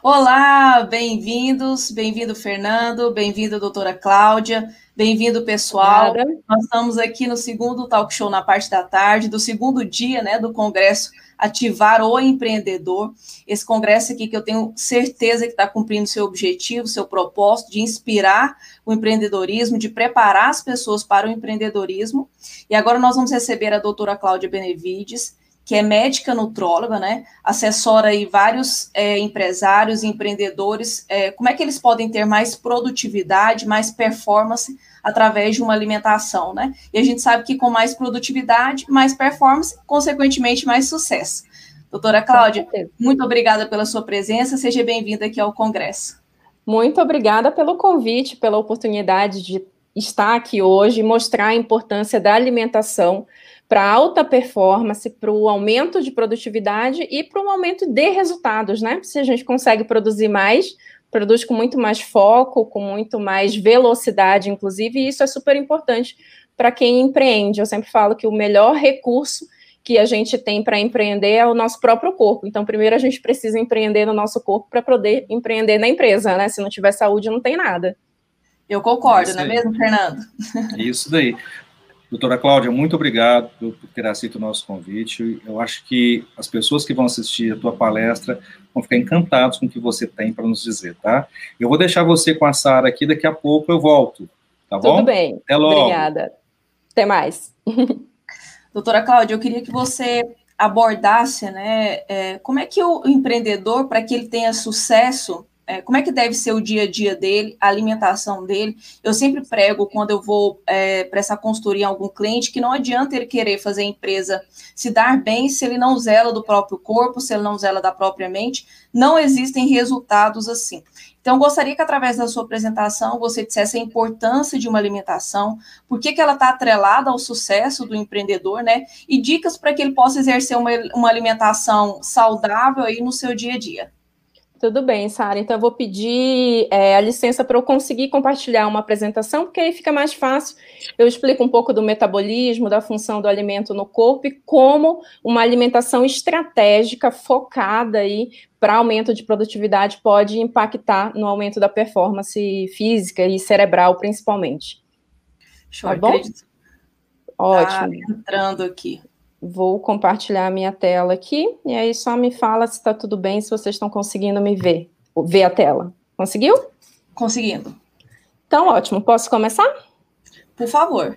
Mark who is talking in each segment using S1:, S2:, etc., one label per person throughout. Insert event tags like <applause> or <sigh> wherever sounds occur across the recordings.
S1: Olá, bem-vindos, bem-vindo Fernando, bem-vindo doutora Cláudia, bem-vindo pessoal. Obrigada. Nós estamos aqui no segundo talk show na parte da tarde, do segundo dia né, do Congresso Ativar o Empreendedor. Esse congresso aqui que eu tenho certeza que está cumprindo seu objetivo, seu propósito de inspirar o empreendedorismo, de preparar as pessoas para o empreendedorismo. E agora nós vamos receber a doutora Cláudia Benevides, que é médica nutróloga, né? Assessora aí vários é, empresários, empreendedores, é, como é que eles podem ter mais produtividade, mais performance através de uma alimentação, né? E a gente sabe que com mais produtividade, mais performance, consequentemente, mais sucesso. Doutora Cláudia, muito obrigada pela sua presença, seja bem-vinda aqui ao Congresso.
S2: Muito obrigada pelo convite, pela oportunidade de estar aqui hoje e mostrar a importância da alimentação para alta performance, para o aumento de produtividade e para um aumento de resultados, né? Se a gente consegue produzir mais, produz com muito mais foco, com muito mais velocidade, inclusive, e isso é super importante para quem empreende. Eu sempre falo que o melhor recurso que a gente tem para empreender é o nosso próprio corpo. Então, primeiro a gente precisa empreender no nosso corpo para poder empreender na empresa, né? Se não tiver saúde, não tem nada.
S1: Eu concordo, não é mesmo, Fernando?
S3: Isso daí. Doutora Cláudia, muito obrigado por ter aceito o nosso convite. Eu acho que as pessoas que vão assistir a tua palestra vão ficar encantados com o que você tem para nos dizer, tá? Eu vou deixar você com a Sara aqui, daqui a pouco eu volto, tá
S2: Tudo
S3: bom?
S2: Tudo bem. Até logo. Obrigada. Até mais. <laughs>
S1: Doutora Cláudia, eu queria que você abordasse, né, é, como é que o empreendedor, para que ele tenha sucesso, é, como é que deve ser o dia a dia dele, a alimentação dele. Eu sempre prego quando eu vou é, prestar consultoria em algum cliente que não adianta ele querer fazer a empresa se dar bem se ele não zela do próprio corpo, se ele não zela da própria mente. Não existem resultados assim. Então, gostaria que através da sua apresentação você dissesse a importância de uma alimentação, por que, que ela está atrelada ao sucesso do empreendedor, né? E dicas para que ele possa exercer uma, uma alimentação saudável aí no seu dia a dia.
S2: Tudo bem, Sara. Então, eu vou pedir é, a licença para eu conseguir compartilhar uma apresentação, porque aí fica mais fácil. Eu explico um pouco do metabolismo, da função do alimento no corpo e como uma alimentação estratégica focada aí para aumento de produtividade pode impactar no aumento da performance física e cerebral, principalmente.
S1: Show, tá bom? Acredito. Ótimo. Tá entrando aqui.
S2: Vou compartilhar a minha tela aqui, e aí só me fala se está tudo bem, se vocês estão conseguindo me ver, ver a tela. Conseguiu?
S1: Conseguindo.
S2: Então, ótimo. Posso começar?
S1: Por favor.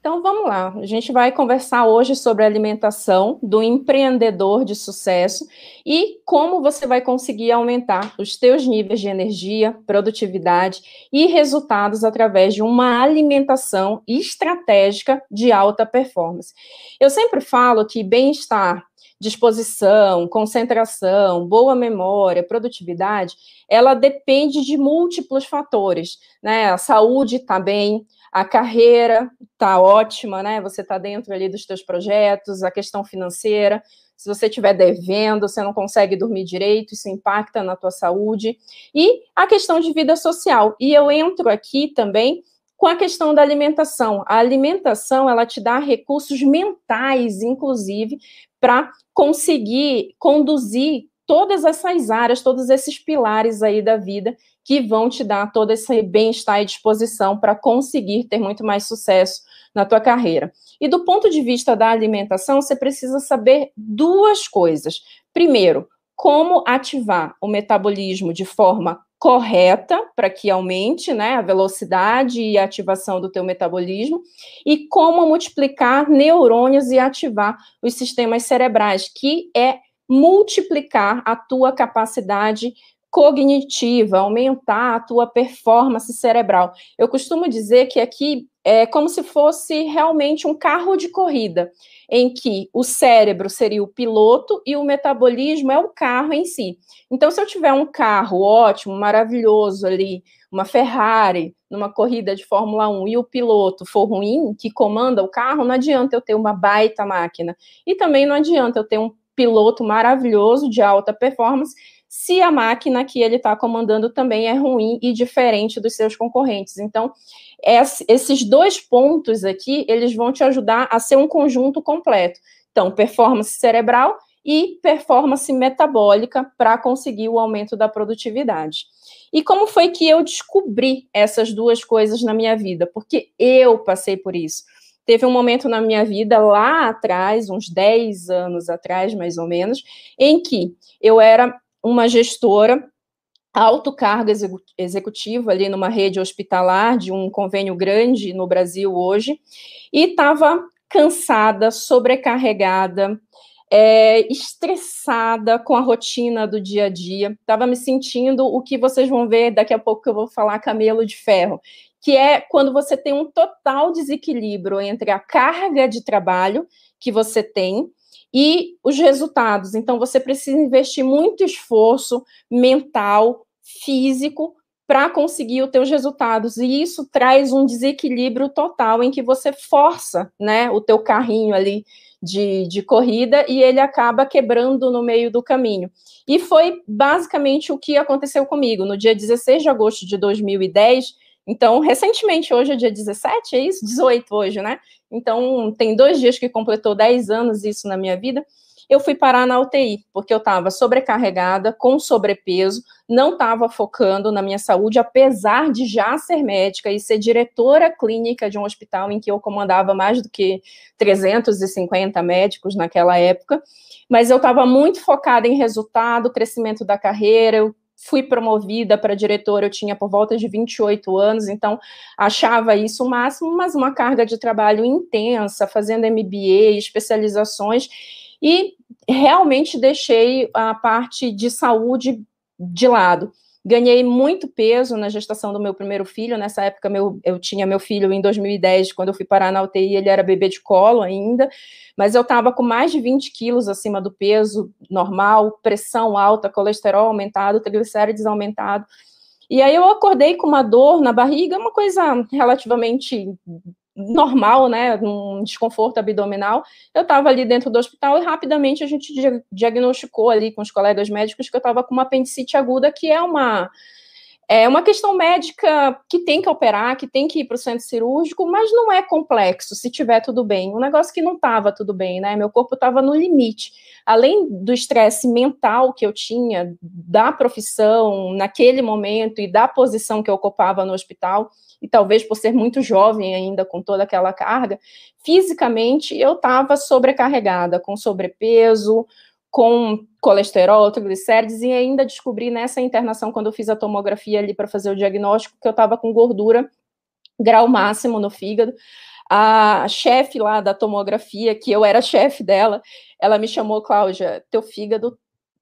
S2: Então vamos lá, a gente vai conversar hoje sobre alimentação do empreendedor de sucesso e como você vai conseguir aumentar os teus níveis de energia, produtividade e resultados através de uma alimentação estratégica de alta performance. Eu sempre falo que bem-estar, disposição, concentração, boa memória, produtividade, ela depende de múltiplos fatores, né? A saúde está bem, a carreira está ótima, né? Você está dentro ali dos teus projetos, a questão financeira. Se você estiver devendo, você não consegue dormir direito, isso impacta na tua saúde. E a questão de vida social. E eu entro aqui também com a questão da alimentação. A alimentação, ela te dá recursos mentais, inclusive, para conseguir conduzir todas essas áreas, todos esses pilares aí da vida que vão te dar todo esse bem-estar e disposição para conseguir ter muito mais sucesso na tua carreira. E do ponto de vista da alimentação, você precisa saber duas coisas. Primeiro, como ativar o metabolismo de forma correta para que aumente né, a velocidade e a ativação do teu metabolismo e como multiplicar neurônios e ativar os sistemas cerebrais, que é multiplicar a tua capacidade cognitiva, aumentar a tua performance cerebral. Eu costumo dizer que aqui é como se fosse realmente um carro de corrida, em que o cérebro seria o piloto e o metabolismo é o carro em si. Então, se eu tiver um carro ótimo, maravilhoso ali, uma Ferrari, numa corrida de Fórmula 1 e o piloto for ruim, que comanda o carro, não adianta eu ter uma baita máquina. E também não adianta eu ter um piloto maravilhoso de alta performance se a máquina que ele está comandando também é ruim e diferente dos seus concorrentes. Então, esses dois pontos aqui, eles vão te ajudar a ser um conjunto completo. Então, performance cerebral e performance metabólica para conseguir o aumento da produtividade. E como foi que eu descobri essas duas coisas na minha vida? Porque eu passei por isso. Teve um momento na minha vida lá atrás, uns 10 anos atrás, mais ou menos, em que eu era uma gestora alto cargo executivo ali numa rede hospitalar de um convênio grande no Brasil hoje, e estava cansada, sobrecarregada, é, estressada com a rotina do dia a dia, estava me sentindo o que vocês vão ver daqui a pouco que eu vou falar camelo de ferro, que é quando você tem um total desequilíbrio entre a carga de trabalho que você tem e os resultados. Então, você precisa investir muito esforço mental, físico, para conseguir os teus resultados. E isso traz um desequilíbrio total em que você força né, o teu carrinho ali de, de corrida e ele acaba quebrando no meio do caminho. E foi basicamente o que aconteceu comigo. No dia 16 de agosto de 2010, então, recentemente, hoje é dia 17, é isso? 18 hoje, né? Então, tem dois dias que completou 10 anos isso na minha vida. Eu fui parar na UTI, porque eu estava sobrecarregada, com sobrepeso, não estava focando na minha saúde, apesar de já ser médica e ser diretora clínica de um hospital em que eu comandava mais do que 350 médicos naquela época. Mas eu estava muito focada em resultado, crescimento da carreira, eu fui promovida para diretora, eu tinha por volta de 28 anos, então achava isso o máximo, mas uma carga de trabalho intensa, fazendo MBA, especializações, e realmente deixei a parte de saúde de lado. Ganhei muito peso na gestação do meu primeiro filho. Nessa época, meu, eu tinha meu filho em 2010, quando eu fui parar na UTI, ele era bebê de colo ainda, mas eu estava com mais de 20 quilos acima do peso normal, pressão alta, colesterol aumentado, triglicérides aumentado. E aí eu acordei com uma dor na barriga, uma coisa relativamente normal, né, um desconforto abdominal, eu estava ali dentro do hospital e rapidamente a gente diagnosticou ali com os colegas médicos que eu estava com uma apendicite aguda, que é uma é uma questão médica que tem que operar, que tem que ir para o centro cirúrgico, mas não é complexo se tiver tudo bem. Um negócio que não estava tudo bem, né? Meu corpo estava no limite. Além do estresse mental que eu tinha, da profissão naquele momento e da posição que eu ocupava no hospital, e talvez por ser muito jovem ainda com toda aquela carga, fisicamente eu estava sobrecarregada, com sobrepeso, com colesterol, triglicérides, e ainda descobri nessa internação, quando eu fiz a tomografia ali para fazer o diagnóstico, que eu estava com gordura, grau máximo no fígado. A chefe lá da tomografia, que eu era chefe dela, ela me chamou, Cláudia, teu fígado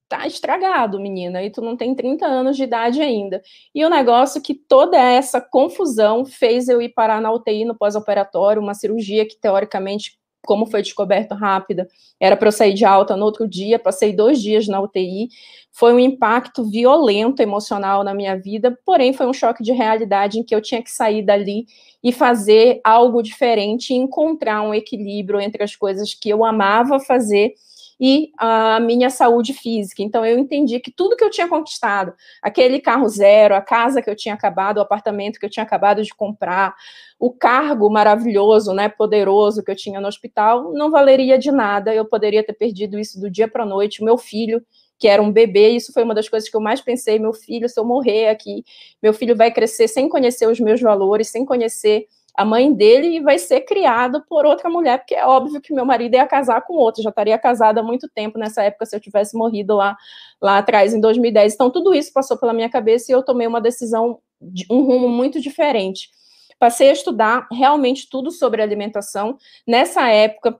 S2: tá estragado, menina, e tu não tem 30 anos de idade ainda. E o negócio é que toda essa confusão fez eu ir parar na UTI no pós-operatório, uma cirurgia que teoricamente, como foi descoberto rápida, era para eu sair de alta no outro dia, passei dois dias na UTI, foi um impacto violento emocional na minha vida, porém foi um choque de realidade em que eu tinha que sair dali e fazer algo diferente, encontrar um equilíbrio entre as coisas que eu amava fazer e a minha saúde física. Então, eu entendi que tudo que eu tinha conquistado, aquele carro zero, a casa que eu tinha acabado, o apartamento que eu tinha acabado de comprar, o cargo maravilhoso, né, poderoso que eu tinha no hospital, não valeria de nada. Eu poderia ter perdido isso do dia para a noite. Meu filho, que era um bebê, isso foi uma das coisas que eu mais pensei. Meu filho, se eu morrer aqui, meu filho vai crescer sem conhecer os meus valores, sem conhecer a mãe dele vai ser criado por outra mulher, porque é óbvio que meu marido ia casar com outro, já estaria casada há muito tempo nessa época se eu tivesse morrido lá, lá atrás, em 2010. Então, tudo isso passou pela minha cabeça e eu tomei uma decisão, de um rumo muito diferente. Passei a estudar realmente tudo sobre alimentação. Nessa época,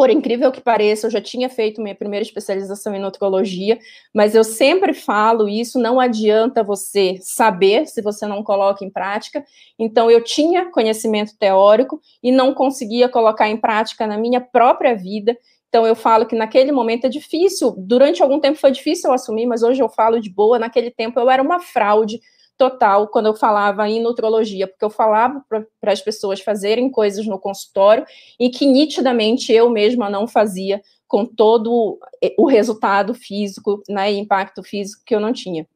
S2: por incrível que pareça, eu já tinha feito minha primeira especialização em nutrologia, mas eu sempre falo isso, não adianta você saber se você não coloca em prática. Então eu tinha conhecimento teórico e não conseguia colocar em prática na minha própria vida. Então eu falo que naquele momento é difícil, durante algum tempo foi difícil eu assumir, mas hoje eu falo de boa, naquele tempo eu era uma fraude total quando eu falava em nutrologia, porque eu falava para as pessoas fazerem coisas no consultório e que nitidamente eu mesma não fazia com todo o resultado físico, né, impacto físico que eu não tinha.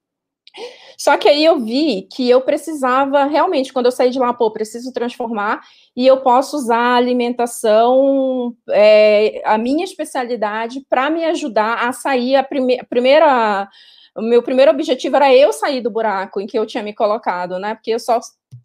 S2: Só que aí eu vi que eu precisava realmente, quando eu saí de lá, pô, preciso transformar e eu posso usar a alimentação, é, a minha especialidade, para me ajudar a sair. A, prime a primeira, o meu primeiro objetivo era eu sair do buraco em que eu tinha me colocado, né? Porque eu só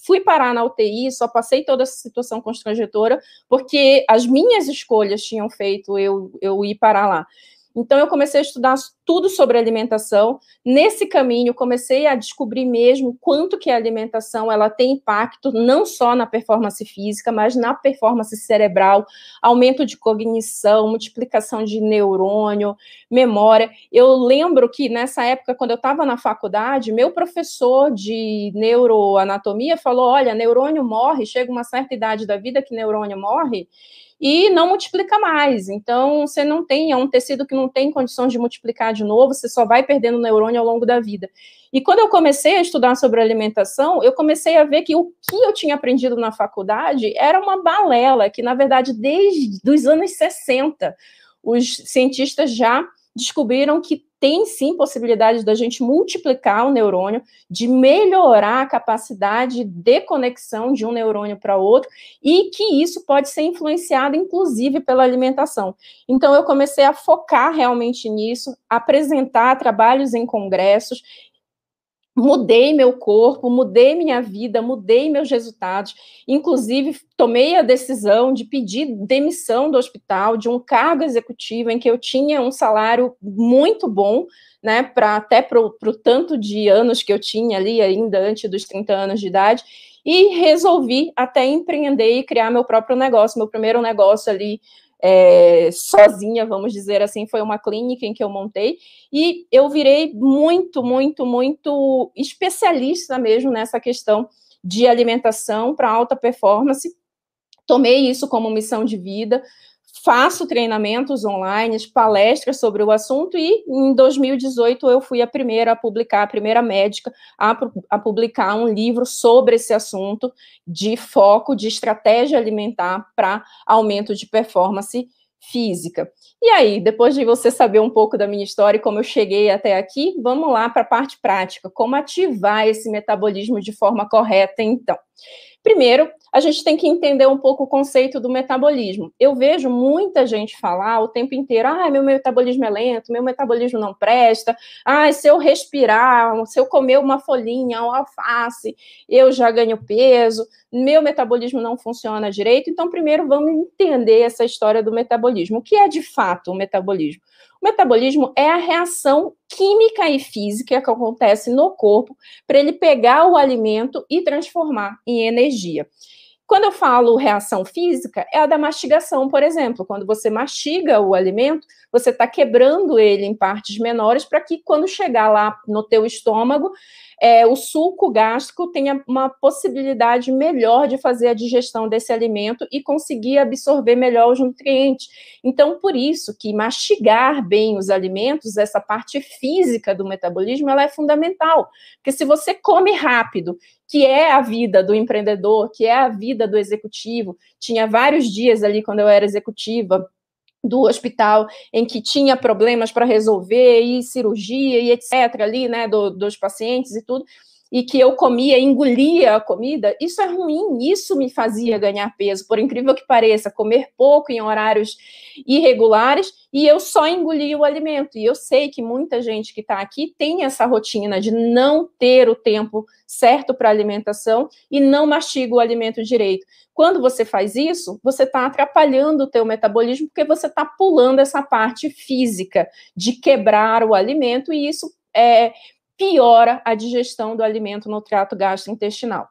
S2: fui parar na UTI, só passei toda essa situação constrangedora, porque as minhas escolhas tinham feito eu, eu ir parar lá. Então, eu comecei a estudar tudo sobre alimentação. Nesse caminho, comecei a descobrir mesmo quanto que a alimentação ela tem impacto não só na performance física, mas na performance cerebral, aumento de cognição, multiplicação de neurônio, memória. Eu lembro que nessa época, quando eu estava na faculdade, meu professor de neuroanatomia falou: olha, neurônio morre, chega uma certa idade da vida que neurônio morre e não multiplica mais. Então, você não tem, é um tecido que não tem condições de multiplicar de novo, você só vai perdendo neurônio ao longo da vida. E quando eu comecei a estudar sobre alimentação, eu comecei a ver que o que eu tinha aprendido na faculdade era uma balela, que na verdade, desde os anos 60, os cientistas já descobriram que tem sim possibilidade da gente multiplicar o neurônio, de melhorar a capacidade de conexão de um neurônio para outro, e que isso pode ser influenciado, inclusive, pela alimentação. Então, eu comecei a focar realmente nisso, apresentar trabalhos em congressos, mudei meu corpo, mudei minha vida, mudei meus resultados. Inclusive, tomei a decisão de pedir demissão do hospital, de um cargo executivo em que eu tinha um salário muito bom, né, para até para o tanto de anos que eu tinha ali ainda antes dos 30 anos de idade, e resolvi até empreender e criar meu próprio negócio, meu primeiro negócio ali é, sozinha, vamos dizer assim, foi uma clínica em que eu montei, e eu virei muito, muito, muito especialista mesmo nessa questão de alimentação para alta performance. Tomei isso como missão de vida, faço treinamentos online, palestras sobre o assunto, e em 2018 eu fui a primeira a publicar, a primeira médica a, a, publicar um livro sobre esse assunto de foco de estratégia alimentar para aumento de performance física. E aí, depois de você saber um pouco da minha história e como eu cheguei até aqui, vamos lá para a parte prática, como ativar esse metabolismo de forma correta, então. Primeiro, a gente tem que entender um pouco o conceito do metabolismo. Eu vejo muita gente falar o tempo inteiro: ah, meu metabolismo é lento, meu metabolismo não presta, ah, se eu respirar, se eu comer uma folhinha, um alface, eu já ganho peso, meu metabolismo não funciona direito. Então, primeiro, vamos entender essa história do metabolismo. O que é de fato o metabolismo? O metabolismo é a reação química e física que acontece no corpo para ele pegar o alimento e transformar em energia. Quando eu falo reação física, é a da mastigação, por exemplo. Quando você mastiga o alimento, você está quebrando ele em partes menores para que quando chegar lá no teu estômago, é, o suco gástrico tenha uma possibilidade melhor de fazer a digestão desse alimento e conseguir absorver melhor os nutrientes. Então, por isso que mastigar bem os alimentos, essa parte física do metabolismo, ela é fundamental. Porque se você come rápido que é a vida do empreendedor, que é a vida do executivo. Tinha vários dias ali quando eu era executiva do hospital em que tinha problemas para resolver e cirurgia e etc ali, né, do, dos pacientes e tudo e que eu comia, engolia a comida, isso é ruim, isso me fazia ganhar peso, por incrível que pareça, comer pouco em horários irregulares e eu só engolia o alimento. E eu sei que muita gente que está aqui tem essa rotina de não ter o tempo certo para alimentação e não mastiga o alimento direito. Quando você faz isso, você está atrapalhando o teu metabolismo porque você está pulando essa parte física de quebrar o alimento e isso é piora a digestão do alimento no trato gastrointestinal.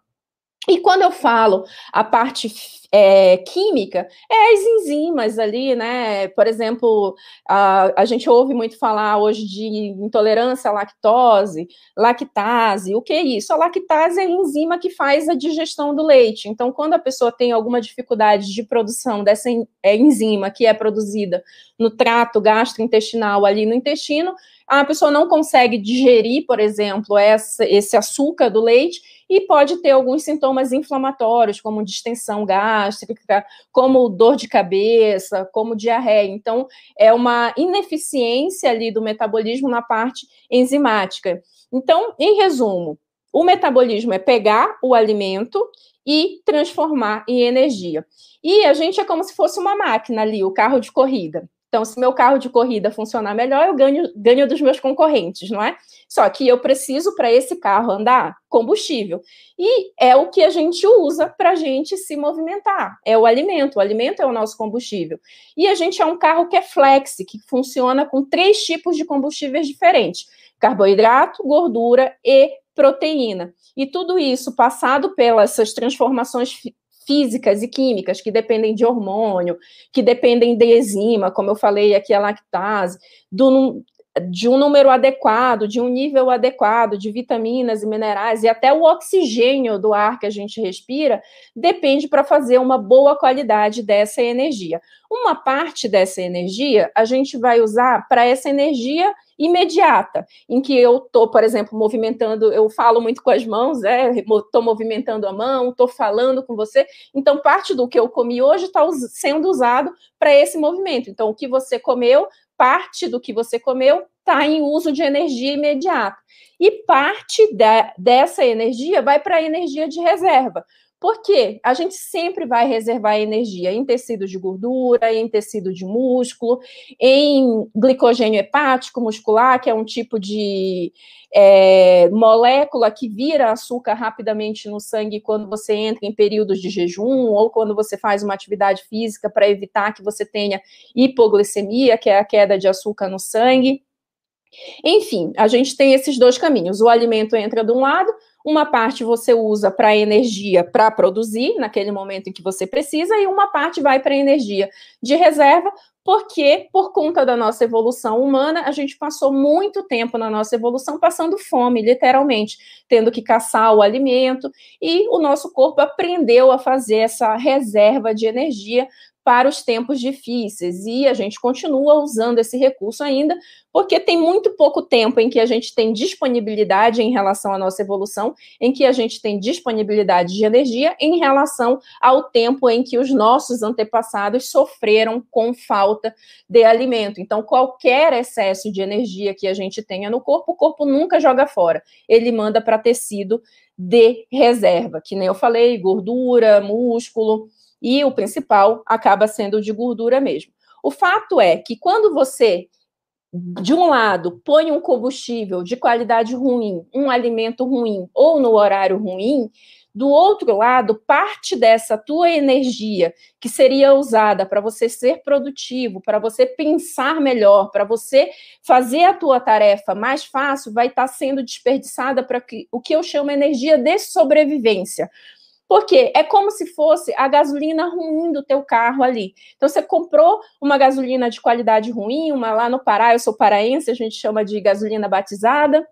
S2: E quando eu falo a parte é, química, é as enzimas ali, né? Por exemplo, a, a gente ouve muito falar hoje de intolerância à lactose, lactase. O que é isso? A lactase é a enzima que faz a digestão do leite. Então, quando a pessoa tem alguma dificuldade de produção dessa é, enzima que é produzida no trato gastrointestinal ali no intestino, a pessoa não consegue digerir, por exemplo, essa, esse açúcar do leite e pode ter alguns sintomas inflamatórios, como distensão gástrica como dor de cabeça, como diarreia. Então, é uma ineficiência ali do metabolismo na parte enzimática. Então, em resumo, o metabolismo é pegar o alimento e transformar em energia. E a gente é como se fosse uma máquina ali, o carro de corrida. Então, se meu carro de corrida funcionar melhor, eu ganho, ganho dos meus concorrentes, não é? Só que eu preciso, para esse carro andar, combustível. E é o que a gente usa para a gente se movimentar. É o alimento. O alimento é o nosso combustível. E a gente é um carro que é flex, que funciona com três tipos de combustíveis diferentes: carboidrato, gordura e proteína. E tudo isso passado pelas transformações físicas e químicas que dependem de hormônio, que dependem de enzima, como eu falei aqui, a lactase, do, de um número adequado, de um nível adequado de vitaminas e minerais e até o oxigênio do ar que a gente respira, depende para fazer uma boa qualidade dessa energia. Uma parte dessa energia a gente vai usar para essa energia imediata, em que eu estou, por exemplo, movimentando, eu falo muito com as mãos, estou é, movimentando a mão, estou falando com você, então parte do que eu comi hoje está sendo usado para esse movimento. Então, o que você comeu, parte do que você comeu está em uso de energia imediata. E parte dessa energia vai para a energia de reserva. Porque a gente sempre vai reservar energia em tecido de gordura, em tecido de músculo, em glicogênio hepático muscular, que é um tipo de é, molécula que vira açúcar rapidamente no sangue quando você entra em períodos de jejum ou quando você faz uma atividade física para evitar que você tenha hipoglicemia, que é a queda de açúcar no sangue. Enfim, a gente tem esses dois caminhos. O alimento entra de um lado, uma parte você usa para energia para produzir naquele momento em que você precisa, e uma parte vai para energia de reserva, porque por conta da nossa evolução humana, a gente passou muito tempo na nossa evolução passando fome, literalmente, tendo que caçar o alimento, e o nosso corpo aprendeu a fazer essa reserva de energia para os tempos difíceis. E a gente continua usando esse recurso ainda, porque tem muito pouco tempo em que a gente tem disponibilidade em relação à nossa evolução, em que a gente tem disponibilidade de energia em relação ao tempo em que os nossos antepassados sofreram com falta de alimento. Então, qualquer excesso de energia que a gente tenha no corpo, o corpo nunca joga fora. Ele manda para tecido de reserva, que nem eu falei, gordura, músculo, e o principal acaba sendo de gordura mesmo. O fato é que quando você, de um lado, põe um combustível de qualidade ruim, um alimento ruim ou no horário ruim, do outro lado, parte dessa tua energia que seria usada para você ser produtivo, para você pensar melhor, para você fazer a tua tarefa mais fácil, vai estar tá sendo desperdiçada para o que eu chamo energia de sobrevivência. Porque é como se fosse a gasolina ruim do teu carro ali. Então, você comprou uma gasolina de qualidade ruim, uma lá no Pará, eu sou paraense, a gente chama de gasolina batizada,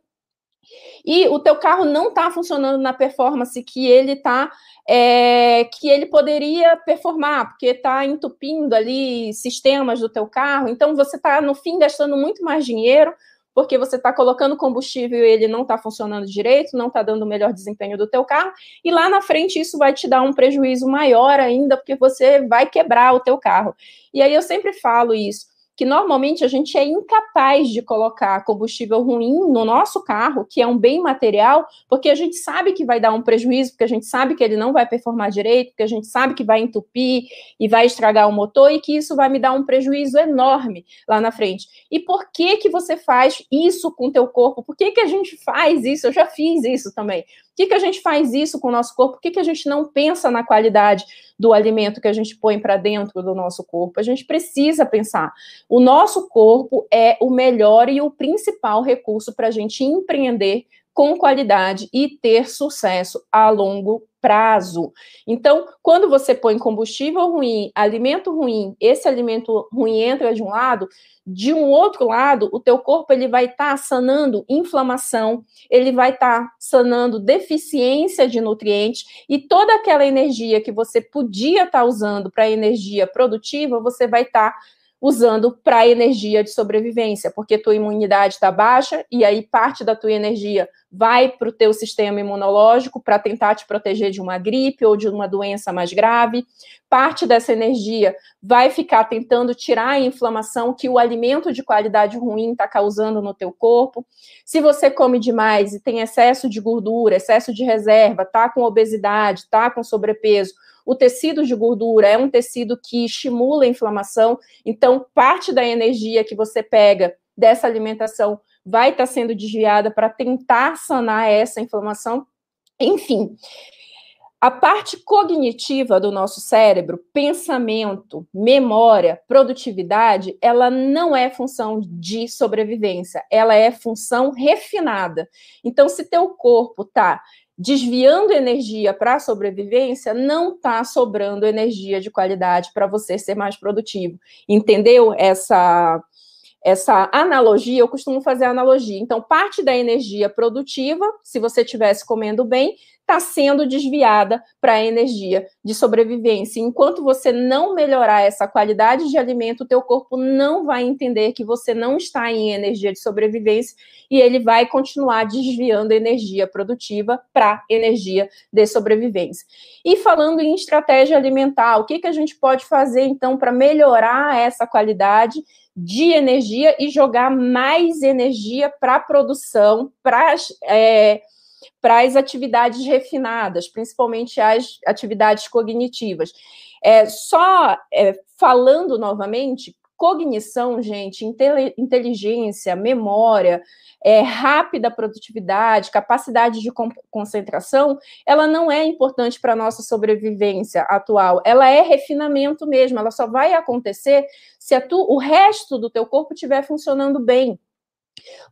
S2: e o teu carro não está funcionando na performance que ele está é, que ele poderia performar, porque está entupindo ali sistemas do teu carro, então você está, no fim, gastando muito mais dinheiro, porque você está colocando combustível e ele não está funcionando direito, não está dando o melhor desempenho do teu carro, e lá na frente isso vai te dar um prejuízo maior ainda, porque você vai quebrar o teu carro. E aí eu sempre falo isso, que normalmente a gente é incapaz de colocar combustível ruim no nosso carro, que é um bem material, porque a gente sabe que vai dar um prejuízo, porque a gente sabe que ele não vai performar direito, porque a gente sabe que vai entupir e vai estragar o motor e que isso vai me dar um prejuízo enorme lá na frente. E por que que você faz isso com o teu corpo? Por que que a gente faz isso? Eu já fiz isso também que, que a gente faz isso com o nosso corpo? Por que, que a gente não pensa na qualidade do alimento que a gente põe para dentro do nosso corpo? A gente precisa pensar. O nosso corpo é o melhor e o principal recurso para a gente empreender com qualidade e ter sucesso a longo prazo. Então, quando você põe combustível ruim, alimento ruim, esse alimento ruim entra de um lado, de um outro lado, o teu corpo ele vai estar tá sanando inflamação, ele vai estar tá sanando deficiência de nutrientes e toda aquela energia que você podia estar tá usando para energia produtiva, você vai estar tá usando para energia de sobrevivência, porque tua imunidade está baixa e aí parte da tua energia vai para o teu sistema imunológico para tentar te proteger de uma gripe ou de uma doença mais grave. Parte dessa energia vai ficar tentando tirar a inflamação que o alimento de qualidade ruim está causando no teu corpo. Se você come demais e tem excesso de gordura, excesso de reserva, tá com obesidade, tá com sobrepeso, o tecido de gordura é um tecido que estimula a inflamação, então parte da energia que você pega dessa alimentação vai estar sendo desviada para tentar sanar essa inflamação. Enfim, a parte cognitiva do nosso cérebro, pensamento, memória, produtividade, ela não é função de sobrevivência, ela é função refinada. Então, se teu corpo tá desviando energia para a sobrevivência, não está sobrando energia de qualidade para você ser mais produtivo. Entendeu essa essa analogia? Eu costumo fazer analogia. Então, parte da energia produtiva, se você estivesse comendo bem, está sendo desviada para a energia de sobrevivência. Enquanto você não melhorar essa qualidade de alimento, o teu corpo não vai entender que você não está em energia de sobrevivência e ele vai continuar desviando energia produtiva para energia de sobrevivência. E falando em estratégia alimentar, o que, que a gente pode fazer então para melhorar essa qualidade de energia e jogar mais energia para a produção, para é, para as atividades refinadas, principalmente as atividades cognitivas. É, só é, falando novamente, cognição, gente, inteligência, memória, é, rápida produtividade, capacidade de concentração, ela não é importante para a nossa sobrevivência atual. Ela é refinamento mesmo, ela só vai acontecer se tu, o resto do teu corpo estiver funcionando bem.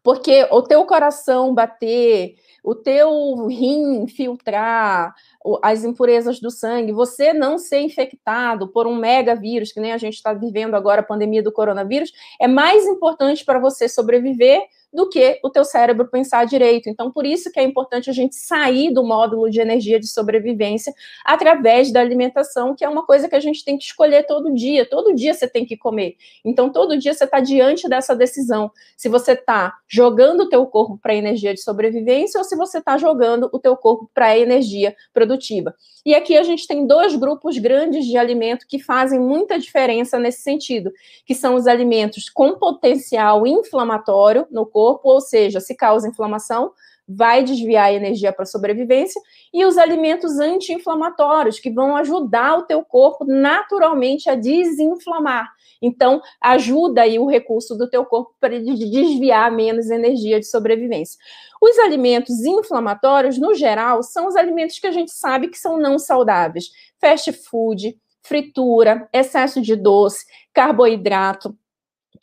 S2: Porque o teu coração bater, o teu rim filtrar as impurezas do sangue, você não ser infectado por um megavírus, que nem a gente está vivendo agora a pandemia do coronavírus, é mais importante para você sobreviver do que o teu cérebro pensar direito. Então, por isso que é importante a gente sair do módulo de energia de sobrevivência através da alimentação, que é uma coisa que a gente tem que escolher todo dia. Todo dia você tem que comer. Então, todo dia você está diante dessa decisão. Se você está jogando o teu corpo para energia de sobrevivência ou se você está jogando o teu corpo para energia produtiva. E aqui a gente tem dois grupos grandes de alimento que fazem muita diferença nesse sentido, que são os alimentos com potencial inflamatório no corpo, ou seja, se causa inflamação, vai desviar a energia para sobrevivência, e os alimentos anti-inflamatórios, que vão ajudar o teu corpo naturalmente a desinflamar. Então, ajuda aí o recurso do teu corpo para ele desviar menos energia de sobrevivência. Os alimentos inflamatórios, no geral, são os alimentos que a gente sabe que são não saudáveis. Fast food, fritura, excesso de doce, carboidrato,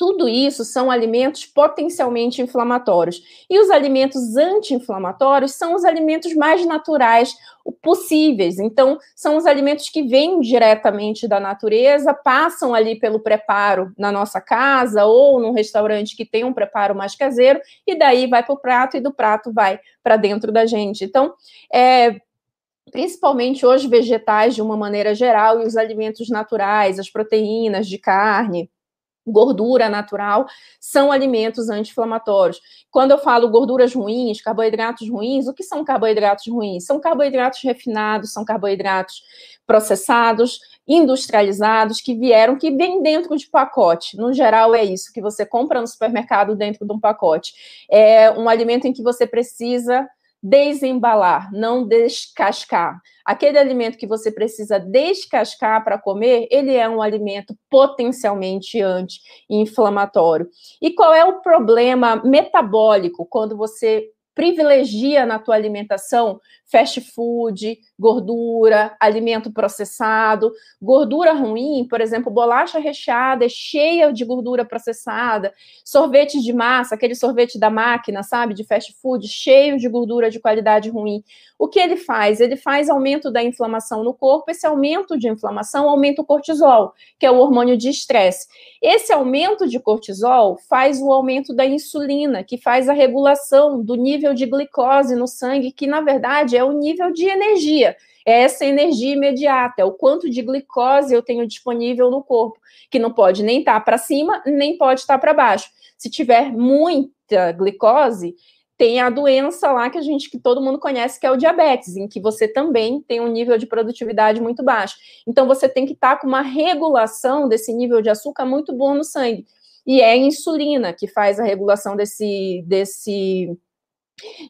S2: tudo isso são alimentos potencialmente inflamatórios. E os alimentos anti-inflamatórios são os alimentos mais naturais possíveis. Então, são os alimentos que vêm diretamente da natureza, passam ali pelo preparo na nossa casa ou num restaurante que tem um preparo mais caseiro, e daí vai para o prato e do prato vai para dentro da gente. Então, é, principalmente os vegetais de uma maneira geral e os alimentos naturais, as proteínas de carne, gordura natural, são alimentos anti-inflamatórios. Quando eu falo gorduras ruins, carboidratos ruins, o que são carboidratos ruins? São carboidratos refinados, são carboidratos processados, industrializados, que vieram, que vêm dentro de pacote. No geral, é isso que você compra no supermercado dentro de um pacote. É um alimento em que você precisa desembalar, não descascar. Aquele alimento que você precisa descascar para comer, ele é um alimento potencialmente anti-inflamatório. E qual é o problema metabólico quando você privilegia na tua alimentação fast food, gordura, alimento processado, gordura ruim, por exemplo, bolacha recheada é cheia de gordura processada, sorvete de massa, aquele sorvete da máquina, sabe, de fast food, cheio de gordura de qualidade ruim. O que ele faz? Ele faz aumento da inflamação no corpo, esse aumento de inflamação aumenta o cortisol, que é o hormônio de estresse. Esse aumento de cortisol faz o aumento da insulina, que faz a regulação do nível de glicose no sangue, que na verdade é é o nível de energia. É essa energia imediata, é o quanto de glicose eu tenho disponível no corpo, que não pode nem estar tá para cima, nem pode estar tá para baixo. Se tiver muita glicose, tem a doença lá que a gente que todo mundo conhece que é o diabetes, em que você também tem um nível de produtividade muito baixo. Então você tem que estar com uma regulação desse nível de açúcar muito bom no sangue. E é a insulina que faz a regulação desse desse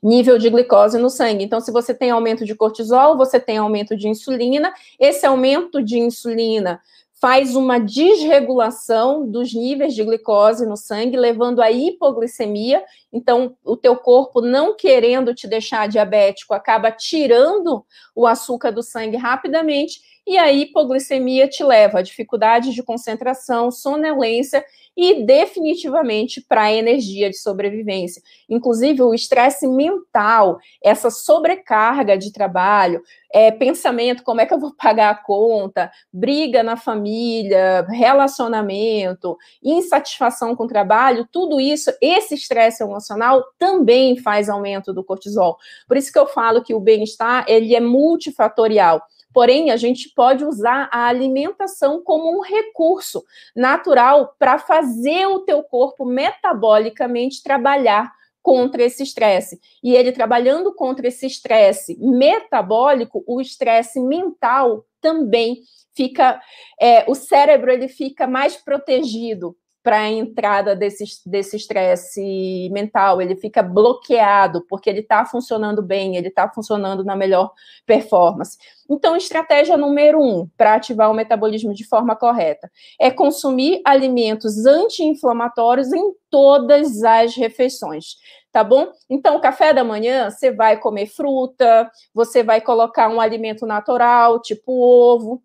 S2: nível de glicose no sangue. Então, se você tem aumento de cortisol, você tem aumento de insulina. Esse aumento de insulina faz uma desregulação dos níveis de glicose no sangue, levando à hipoglicemia. Então, o teu corpo não querendo te deixar diabético, acaba tirando o açúcar do sangue rapidamente, e a hipoglicemia te leva a dificuldade de concentração, sonolência e definitivamente para a energia de sobrevivência. Inclusive, o estresse mental, essa sobrecarga de trabalho, é, pensamento, como é que eu vou <laughs> pagar a conta, briga na família, relacionamento, insatisfação com o trabalho, tudo isso, esse estresse emocional também faz aumento do cortisol. Por isso que eu falo que o bem-estar, ele é multifatorial. Porém, a gente pode usar a alimentação como um recurso natural para fazer o teu corpo metabolicamente trabalhar contra esse estresse. E ele trabalhando contra esse estresse metabólico, o estresse mental também fica, é, o cérebro ele fica mais protegido para a entrada desse estresse mental, ele fica bloqueado, porque ele está funcionando bem, ele está funcionando na melhor performance. Então, estratégia número um para ativar o metabolismo de forma correta é consumir alimentos anti-inflamatórios em todas as refeições tá bom? Então, café da manhã, você vai comer fruta, você vai colocar um alimento natural, tipo ovo.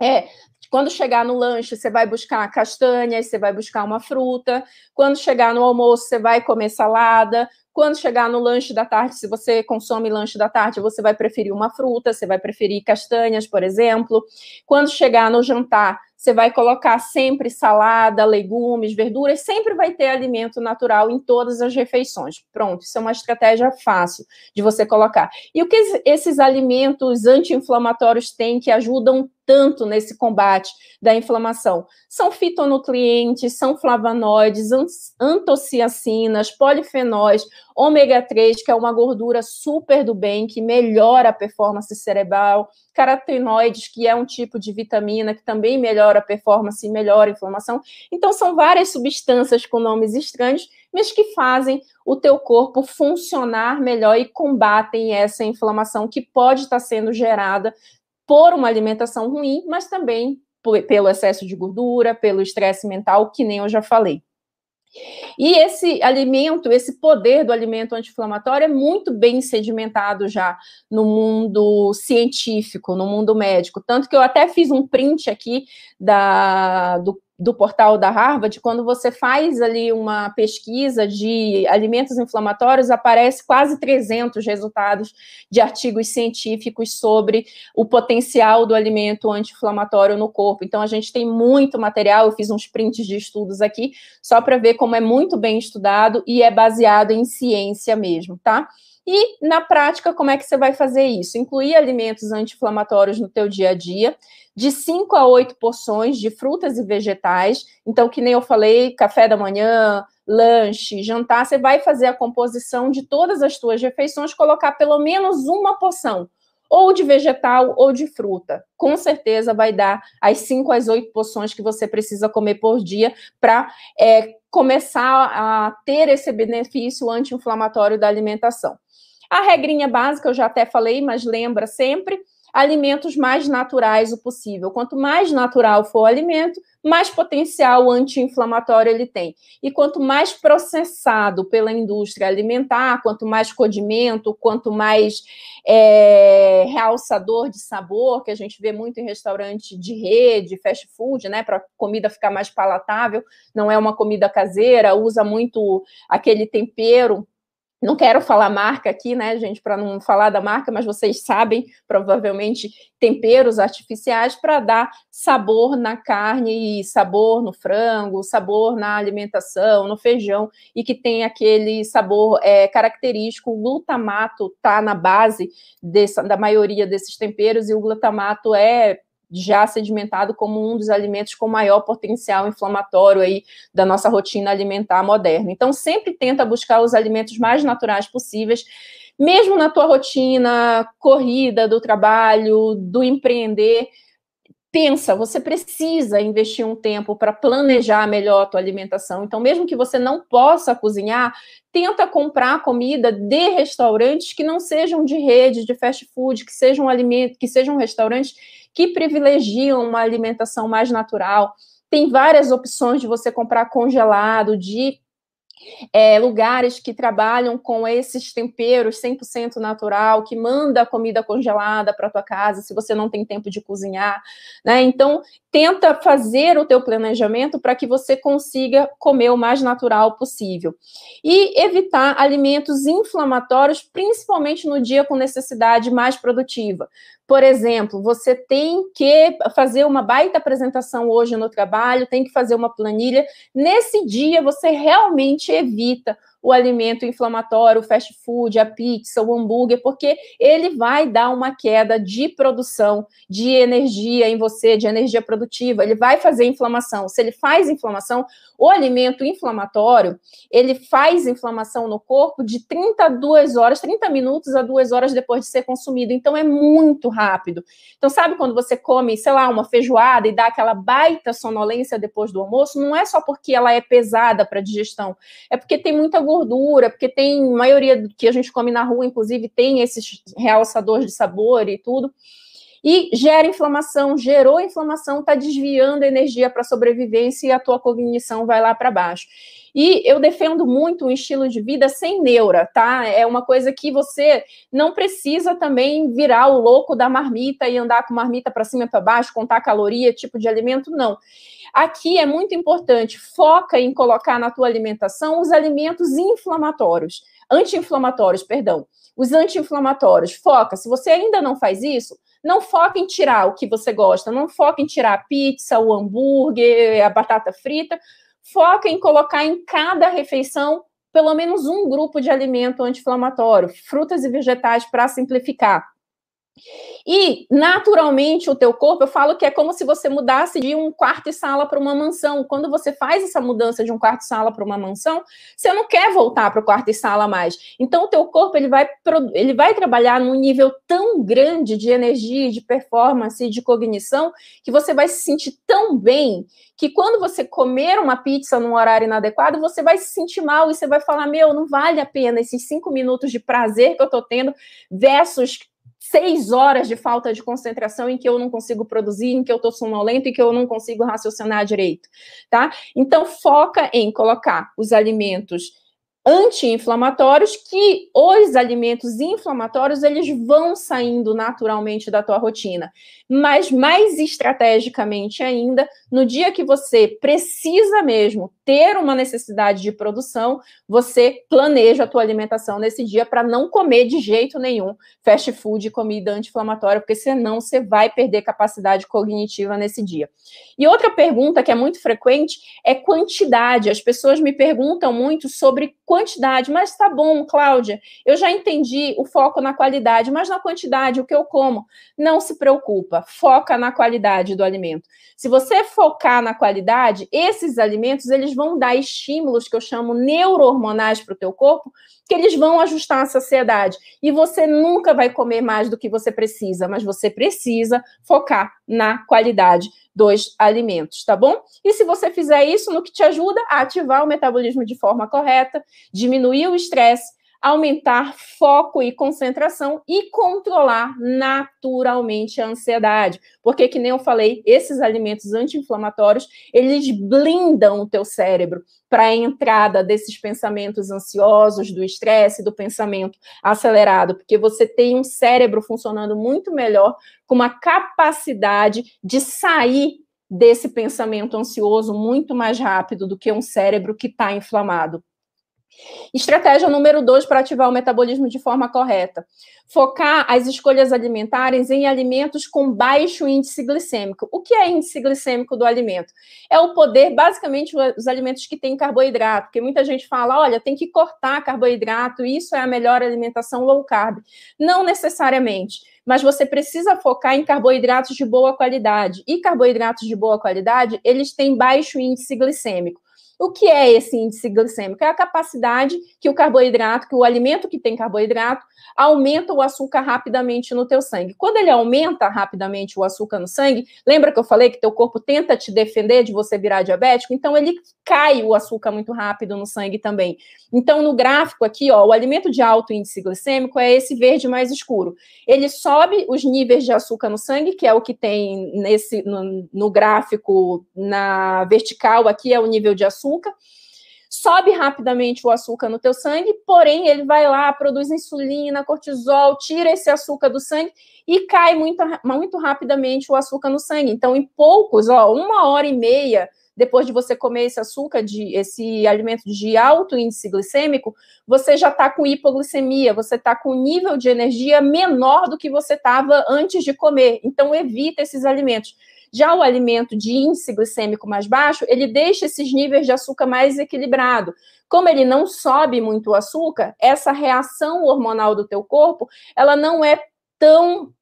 S2: É, quando chegar no lanche, você vai buscar castanhas, você vai buscar uma fruta. Quando chegar no almoço, você vai comer salada. Quando chegar no lanche da tarde, se você consome lanche da tarde, você vai preferir uma fruta, você vai preferir castanhas, por exemplo. Quando chegar no jantar, você vai colocar sempre salada, legumes, verduras, sempre vai ter alimento natural em todas as refeições. Pronto, isso é uma estratégia fácil de você colocar. E o que esses alimentos anti-inflamatórios têm que ajudam tanto nesse combate da inflamação? São fitonutrientes, são flavonoides, antociacinas, polifenóis, ômega 3, que é uma gordura super do bem, que melhora a performance cerebral, carotenoides, que é um tipo de vitamina que também melhora a performance melhora a inflamação. Então, são várias substâncias com nomes estranhos, mas que fazem o teu corpo funcionar melhor e combatem essa inflamação que pode estar sendo gerada por uma alimentação ruim, mas também pelo excesso de gordura, pelo estresse mental, que nem eu já falei. E esse alimento, esse poder do alimento anti-inflamatório é muito bem sedimentado já no mundo científico, no mundo médico. Tanto que eu até fiz um print aqui da, do do portal da Harvard, quando você faz ali uma pesquisa de alimentos inflamatórios, aparece quase 300 resultados de artigos científicos sobre o potencial do alimento anti-inflamatório no corpo. Então, a gente tem muito material, eu fiz uns prints de estudos aqui, só para ver como é muito bem estudado e é baseado em ciência mesmo, tá? E na prática, como é que você vai fazer isso? Incluir alimentos anti-inflamatórios no teu dia a dia, de 5 a 8 porções de frutas e vegetais. Então, que nem eu falei, café da manhã, lanche, jantar, você vai fazer a composição de todas as tuas refeições, colocar pelo menos uma porção, ou de vegetal ou de fruta. Com certeza vai dar as 5 às 8 porções que você precisa comer por dia para é, começar a ter esse benefício anti-inflamatório da alimentação. A regrinha básica eu já até falei, mas lembra sempre alimentos mais naturais o possível. Quanto mais natural for o alimento, mais potencial anti-inflamatório ele tem. E quanto mais processado pela indústria alimentar, quanto mais condimento, quanto mais é, realçador de sabor, que a gente vê muito em restaurante de rede, fast food, né, para a comida ficar mais palatável, não é uma comida caseira, usa muito aquele tempero não quero falar marca aqui, né, gente, para não falar da marca, mas vocês sabem, provavelmente, temperos artificiais para dar sabor na carne e sabor no frango, sabor na alimentação, no feijão, e que tem aquele sabor é, característico. O glutamato está na base dessa, da maioria desses temperos, e o glutamato é já sedimentado como um dos alimentos com maior potencial inflamatório aí da nossa rotina alimentar moderna. Então, sempre tenta buscar os alimentos mais naturais possíveis, mesmo na tua rotina corrida do trabalho, do empreender, pensa, você precisa investir um tempo para planejar melhor a tua alimentação. Então, mesmo que você não possa cozinhar, tenta comprar comida de restaurantes que não sejam de rede, de fast food, que sejam alimentos, que sejam restaurantes que privilegiam uma alimentação mais natural. Tem várias opções de você comprar congelado, de é, lugares que trabalham com esses temperos 100% natural, que manda comida congelada para tua casa, se você não tem tempo de cozinhar, né? Então, tenta fazer o teu planejamento para que você consiga comer o mais natural possível. E evitar alimentos inflamatórios, principalmente no dia com necessidade mais produtiva. Por exemplo, você tem que fazer uma baita apresentação hoje no trabalho, tem que fazer uma planilha. Nesse dia, você realmente evita o alimento inflamatório, o fast food, a pizza, o hambúrguer, porque ele vai dar uma queda de produção de energia em você, de energia produtiva, ele vai fazer inflamação. Se ele faz inflamação, o alimento inflamatório, ele faz inflamação no corpo de 30 a 2 horas, 30 minutos a 2 horas depois de ser consumido. Então é muito rápido. Então, sabe quando você come, sei lá, uma feijoada e dá aquela baita sonolência depois do almoço? Não é só porque ela é pesada para digestão, é porque tem muita gordura, porque tem maioria do que a gente come na rua, inclusive, tem esses realçadores de sabor e tudo. E gera inflamação, gerou inflamação, está desviando energia para sobrevivência e a tua cognição vai lá para baixo. E eu defendo muito um estilo de vida sem neura, tá? É uma coisa que você não precisa também virar o louco da marmita e andar com marmita para cima e para baixo, contar caloria, tipo de alimento, não. Aqui é muito importante, foca em colocar na tua alimentação os alimentos inflamatórios, anti-inflamatórios, perdão. Os anti-inflamatórios, foca. Se você ainda não faz isso, não foca em tirar o que você gosta, não foca em tirar a pizza, o hambúrguer, a batata frita, foca em colocar em cada refeição pelo menos um grupo de alimento anti-inflamatório, frutas e vegetais para simplificar. E, naturalmente, o teu corpo, eu falo que é como se você mudasse de um quarto e sala para uma mansão. Quando você faz essa mudança de um quarto e sala para uma mansão, você não quer voltar para o quarto e sala mais. Então, o teu corpo, ele vai, ele vai trabalhar num nível tão grande de energia, de performance, de cognição, que você vai se sentir tão bem que quando você comer uma pizza num horário inadequado, você vai se sentir mal e você vai falar, meu, não vale a pena esses cinco minutos de prazer que eu estou tendo versus seis horas de falta de concentração em que eu não consigo produzir, em que eu estou sonolento e que eu não consigo raciocinar direito, tá? Então, foca em colocar os alimentos anti-inflamatórios que os alimentos inflamatórios eles vão saindo naturalmente da tua rotina. Mas mais estrategicamente ainda, no dia que você precisa mesmo ter uma necessidade de produção, você planeja a tua alimentação nesse dia para não comer de jeito nenhum fast food, comida anti-inflamatória, porque senão você vai perder capacidade cognitiva nesse dia. E outra pergunta que é muito frequente é quantidade. As pessoas me perguntam muito sobre quantidade, mas tá bom, Cláudia, eu já entendi o foco na qualidade, mas na quantidade, o que eu como? Não se preocupa, foca na qualidade do alimento. Se você focar na qualidade, esses alimentos eles vão dar estímulos que eu chamo neurohormonais para o teu corpo, que eles vão ajustar a saciedade. E você nunca vai comer mais do que você precisa, mas você precisa focar na qualidade dos alimentos, tá bom? E se você fizer isso, no que te ajuda a ativar o metabolismo de forma correta, diminuir o estresse, aumentar foco e concentração e controlar naturalmente a ansiedade. Porque, que nem eu falei, esses alimentos anti-inflamatórios, eles blindam o teu cérebro para a entrada desses pensamentos ansiosos, do estresse, do pensamento acelerado, porque você tem um cérebro funcionando muito melhor, com uma capacidade de sair desse pensamento ansioso muito mais rápido do que um cérebro que está inflamado. Estratégia número dois para ativar o metabolismo de forma correta. Focar as escolhas alimentares em alimentos com baixo índice glicêmico. O que é índice glicêmico do alimento? É o poder, basicamente, os alimentos que têm carboidrato, porque muita gente fala, olha, tem que cortar carboidrato, isso é a melhor alimentação low carb. Não necessariamente mas você precisa focar em carboidratos de boa qualidade. E carboidratos de boa qualidade, eles têm baixo índice glicêmico. O que é esse índice glicêmico? É a capacidade que o carboidrato, que o alimento que tem carboidrato, aumenta o açúcar rapidamente no teu sangue. Quando ele aumenta rapidamente o açúcar no sangue, lembra que eu falei que teu corpo tenta te defender de você virar diabético? Então ele cai o açúcar muito rápido no sangue também. Então no gráfico aqui, ó, o alimento de alto índice glicêmico é esse verde mais escuro. Ele sobe os níveis de açúcar no sangue, que é o que tem nesse no, no gráfico na vertical aqui é o nível de açúcar sobe rapidamente o açúcar no teu sangue, porém ele vai lá, produz insulina, cortisol, tira esse açúcar do sangue e cai muito, muito rapidamente o açúcar no sangue. Então, em poucos, ó, uma hora e meia depois de você comer esse açúcar, de esse alimento de alto índice glicêmico, você já está com hipoglicemia, você está com nível de energia menor do que você estava antes de comer. Então, evita esses alimentos. Já o alimento de índice glicêmico mais baixo, ele deixa esses níveis de açúcar mais equilibrado. Como ele não sobe muito o açúcar, essa reação hormonal do teu corpo, ela não é tão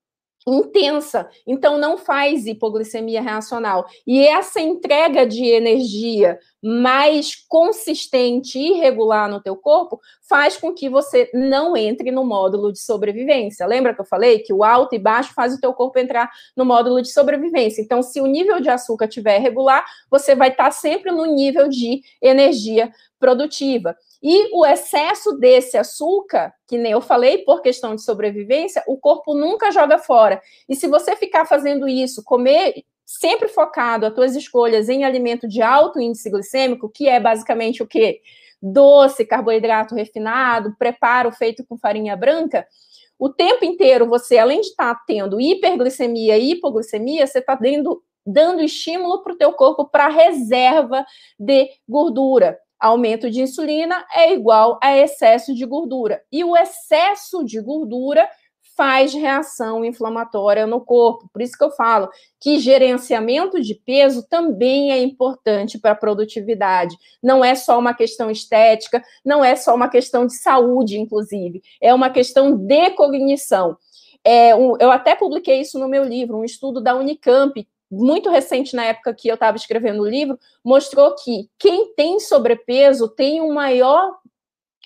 S2: intensa, então não faz hipoglicemia reacional. E essa entrega de energia mais consistente e regular no teu corpo faz com que você não entre no módulo de sobrevivência. Lembra que eu falei que o alto e baixo faz o teu corpo entrar no módulo de sobrevivência. Então, se o nível de açúcar estiver regular, você vai estar sempre no nível de energia produtiva. E o excesso desse açúcar, que nem eu falei, por questão de sobrevivência, o corpo nunca joga fora. E se você ficar fazendo isso, comer sempre focado as tuas escolhas em alimento de alto índice glicêmico, que é basicamente o quê? Doce, carboidrato refinado, preparo feito com farinha branca, o tempo inteiro você, além de estar tá tendo hiperglicemia e hipoglicemia, você está dando, dando estímulo para o teu corpo para reserva de gordura aumento de insulina é igual a excesso de gordura. E o excesso de gordura faz reação inflamatória no corpo. Por isso que eu falo que gerenciamento de peso também é importante para a produtividade. Não é só uma questão estética, não é só uma questão de saúde, inclusive, é uma questão de cognição. É, um, eu até publiquei isso no meu livro, um estudo da Unicamp, muito recente, na época que eu estava escrevendo o livro, mostrou que quem tem sobrepeso tem um maior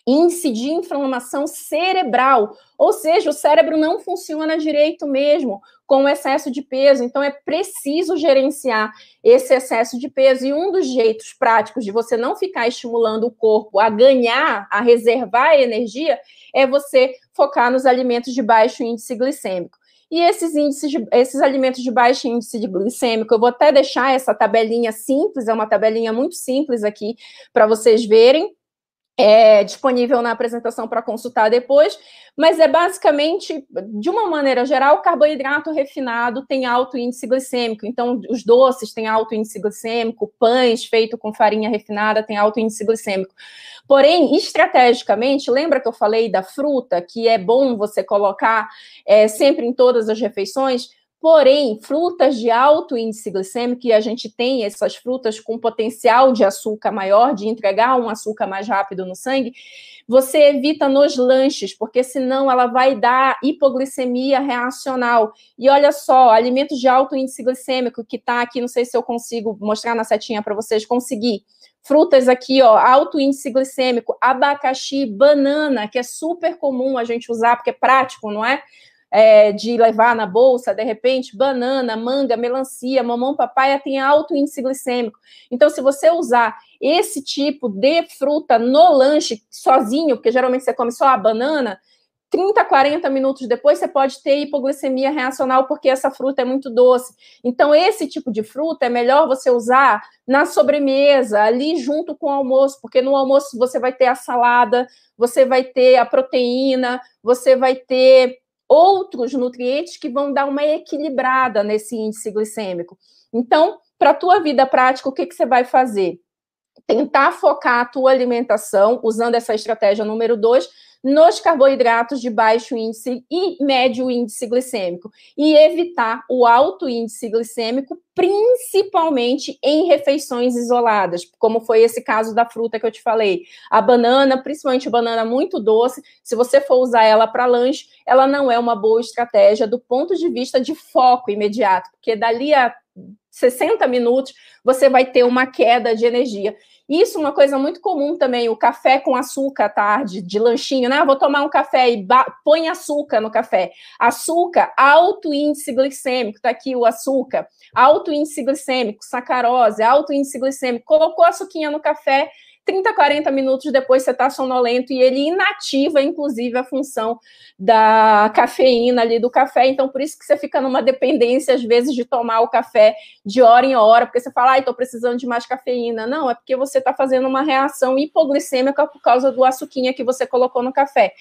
S2: índice de inflamação cerebral, ou seja, o cérebro não funciona direito mesmo com o excesso de peso, então é preciso gerenciar esse excesso de peso. E um dos jeitos práticos de você não ficar estimulando o corpo a ganhar, a reservar energia, é você focar nos alimentos de baixo índice glicêmico. E esses índices, de, esses alimentos de baixo índice de glicêmico, eu vou até deixar essa tabelinha simples, é uma tabelinha muito simples aqui para vocês verem é disponível na apresentação para consultar depois, mas é basicamente, de uma maneira geral, carboidrato refinado tem alto índice glicêmico. Então, os doces têm alto índice glicêmico, pães feito com farinha refinada têm alto índice glicêmico. Porém, estrategicamente, lembra que eu falei da fruta, que é bom você colocar é, sempre em todas as refeições? Porém, frutas de alto índice glicêmico, e a gente tem essas frutas com potencial de açúcar maior, de entregar um açúcar mais rápido no sangue, você evita nos lanches, porque senão ela vai dar hipoglicemia reacional. E olha só, alimentos de alto índice glicêmico, que está aqui, não sei se eu consigo mostrar na setinha para vocês conseguir. Frutas aqui, ó, alto índice glicêmico, abacaxi, banana, que é super comum a gente usar, porque é prático, não é? É, de levar na bolsa, de repente, banana, manga, melancia, mamão, papaya tem alto índice glicêmico. Então, se você usar esse tipo de fruta no lanche sozinho, porque geralmente você come só a banana, 30, 40 minutos depois você pode ter hipoglicemia reacional porque essa fruta é muito doce. Então, esse tipo de fruta é melhor você usar na sobremesa, ali junto com o almoço, porque no almoço você vai ter a salada, você vai ter a proteína, você vai ter outros nutrientes que vão dar uma equilibrada nesse índice glicêmico. Então, para a tua vida prática, o que, que você vai fazer? tentar focar a tua alimentação usando essa estratégia número dois nos carboidratos de baixo índice e médio índice glicêmico e evitar o alto índice glicêmico, principalmente em refeições isoladas, como foi esse caso da fruta que eu te falei. A banana, principalmente a banana muito doce, se você for usar ela para lanche, ela não é uma boa estratégia do ponto de vista de foco imediato, porque dali a 60 minutos você vai ter uma queda de energia. Isso é uma coisa muito comum também, o café com açúcar à tarde, de lanchinho, né? vou tomar um café e põe açúcar no café. Açúcar, alto índice glicêmico, tá aqui o açúcar, alto índice glicêmico, sacarose, alto índice glicêmico, colocou açuquinha no café, 30, 40 minutos depois você está sonolento e ele inativa, inclusive, a função da cafeína ali do café. Então, por isso que você fica numa dependência, às vezes, de tomar o café de hora em hora, porque você fala, ai, estou precisando de mais cafeína. Não, é porque você está fazendo uma reação hipoglicêmica por causa do açuquinha que você colocou no café.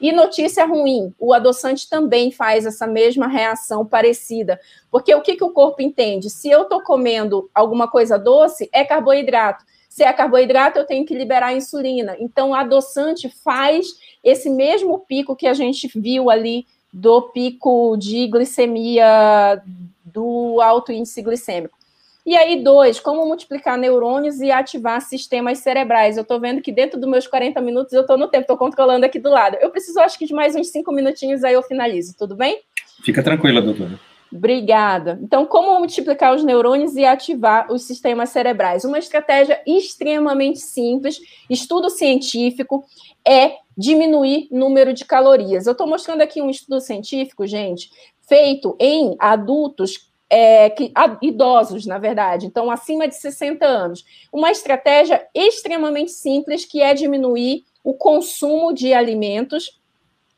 S2: E notícia ruim, o adoçante também faz essa mesma reação parecida. Porque o que, que o corpo entende? Se eu estou comendo alguma coisa doce, é carboidrato. Se é carboidrato, eu tenho que liberar a insulina. Então, o adoçante faz esse mesmo pico que a gente viu ali do pico de glicemia do alto índice glicêmico. E aí, dois, como multiplicar neurônios e ativar sistemas cerebrais. Eu estou vendo que dentro dos meus 40 minutos eu estou no tempo, estou controlando aqui do lado. Eu preciso, acho que, de mais uns cinco minutinhos, aí eu finalizo, tudo bem?
S3: Fica tranquila, doutora.
S2: Obrigada. Então, como multiplicar os neurônios e ativar os sistemas cerebrais? Uma estratégia extremamente simples, estudo científico, é diminuir número de calorias. Eu estou mostrando aqui um estudo científico, gente, feito em adultos é, que, idosos, na verdade, então acima de 60 anos. Uma estratégia extremamente simples que é diminuir o consumo de alimentos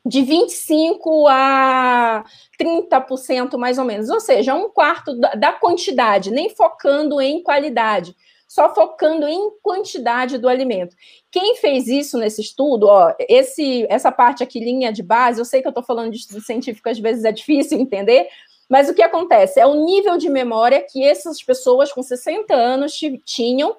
S2: de 25 a 30% mais ou menos, ou seja, um quarto da, quantidade, nem focando em qualidade, só focando em quantidade do alimento. Quem fez isso nesse estudo, ó, esse, essa parte aqui, linha de base, eu sei que eu estou falando de estudo científico, às vezes é difícil entender, mas o que acontece? É o nível de memória que essas pessoas com 60 anos tinham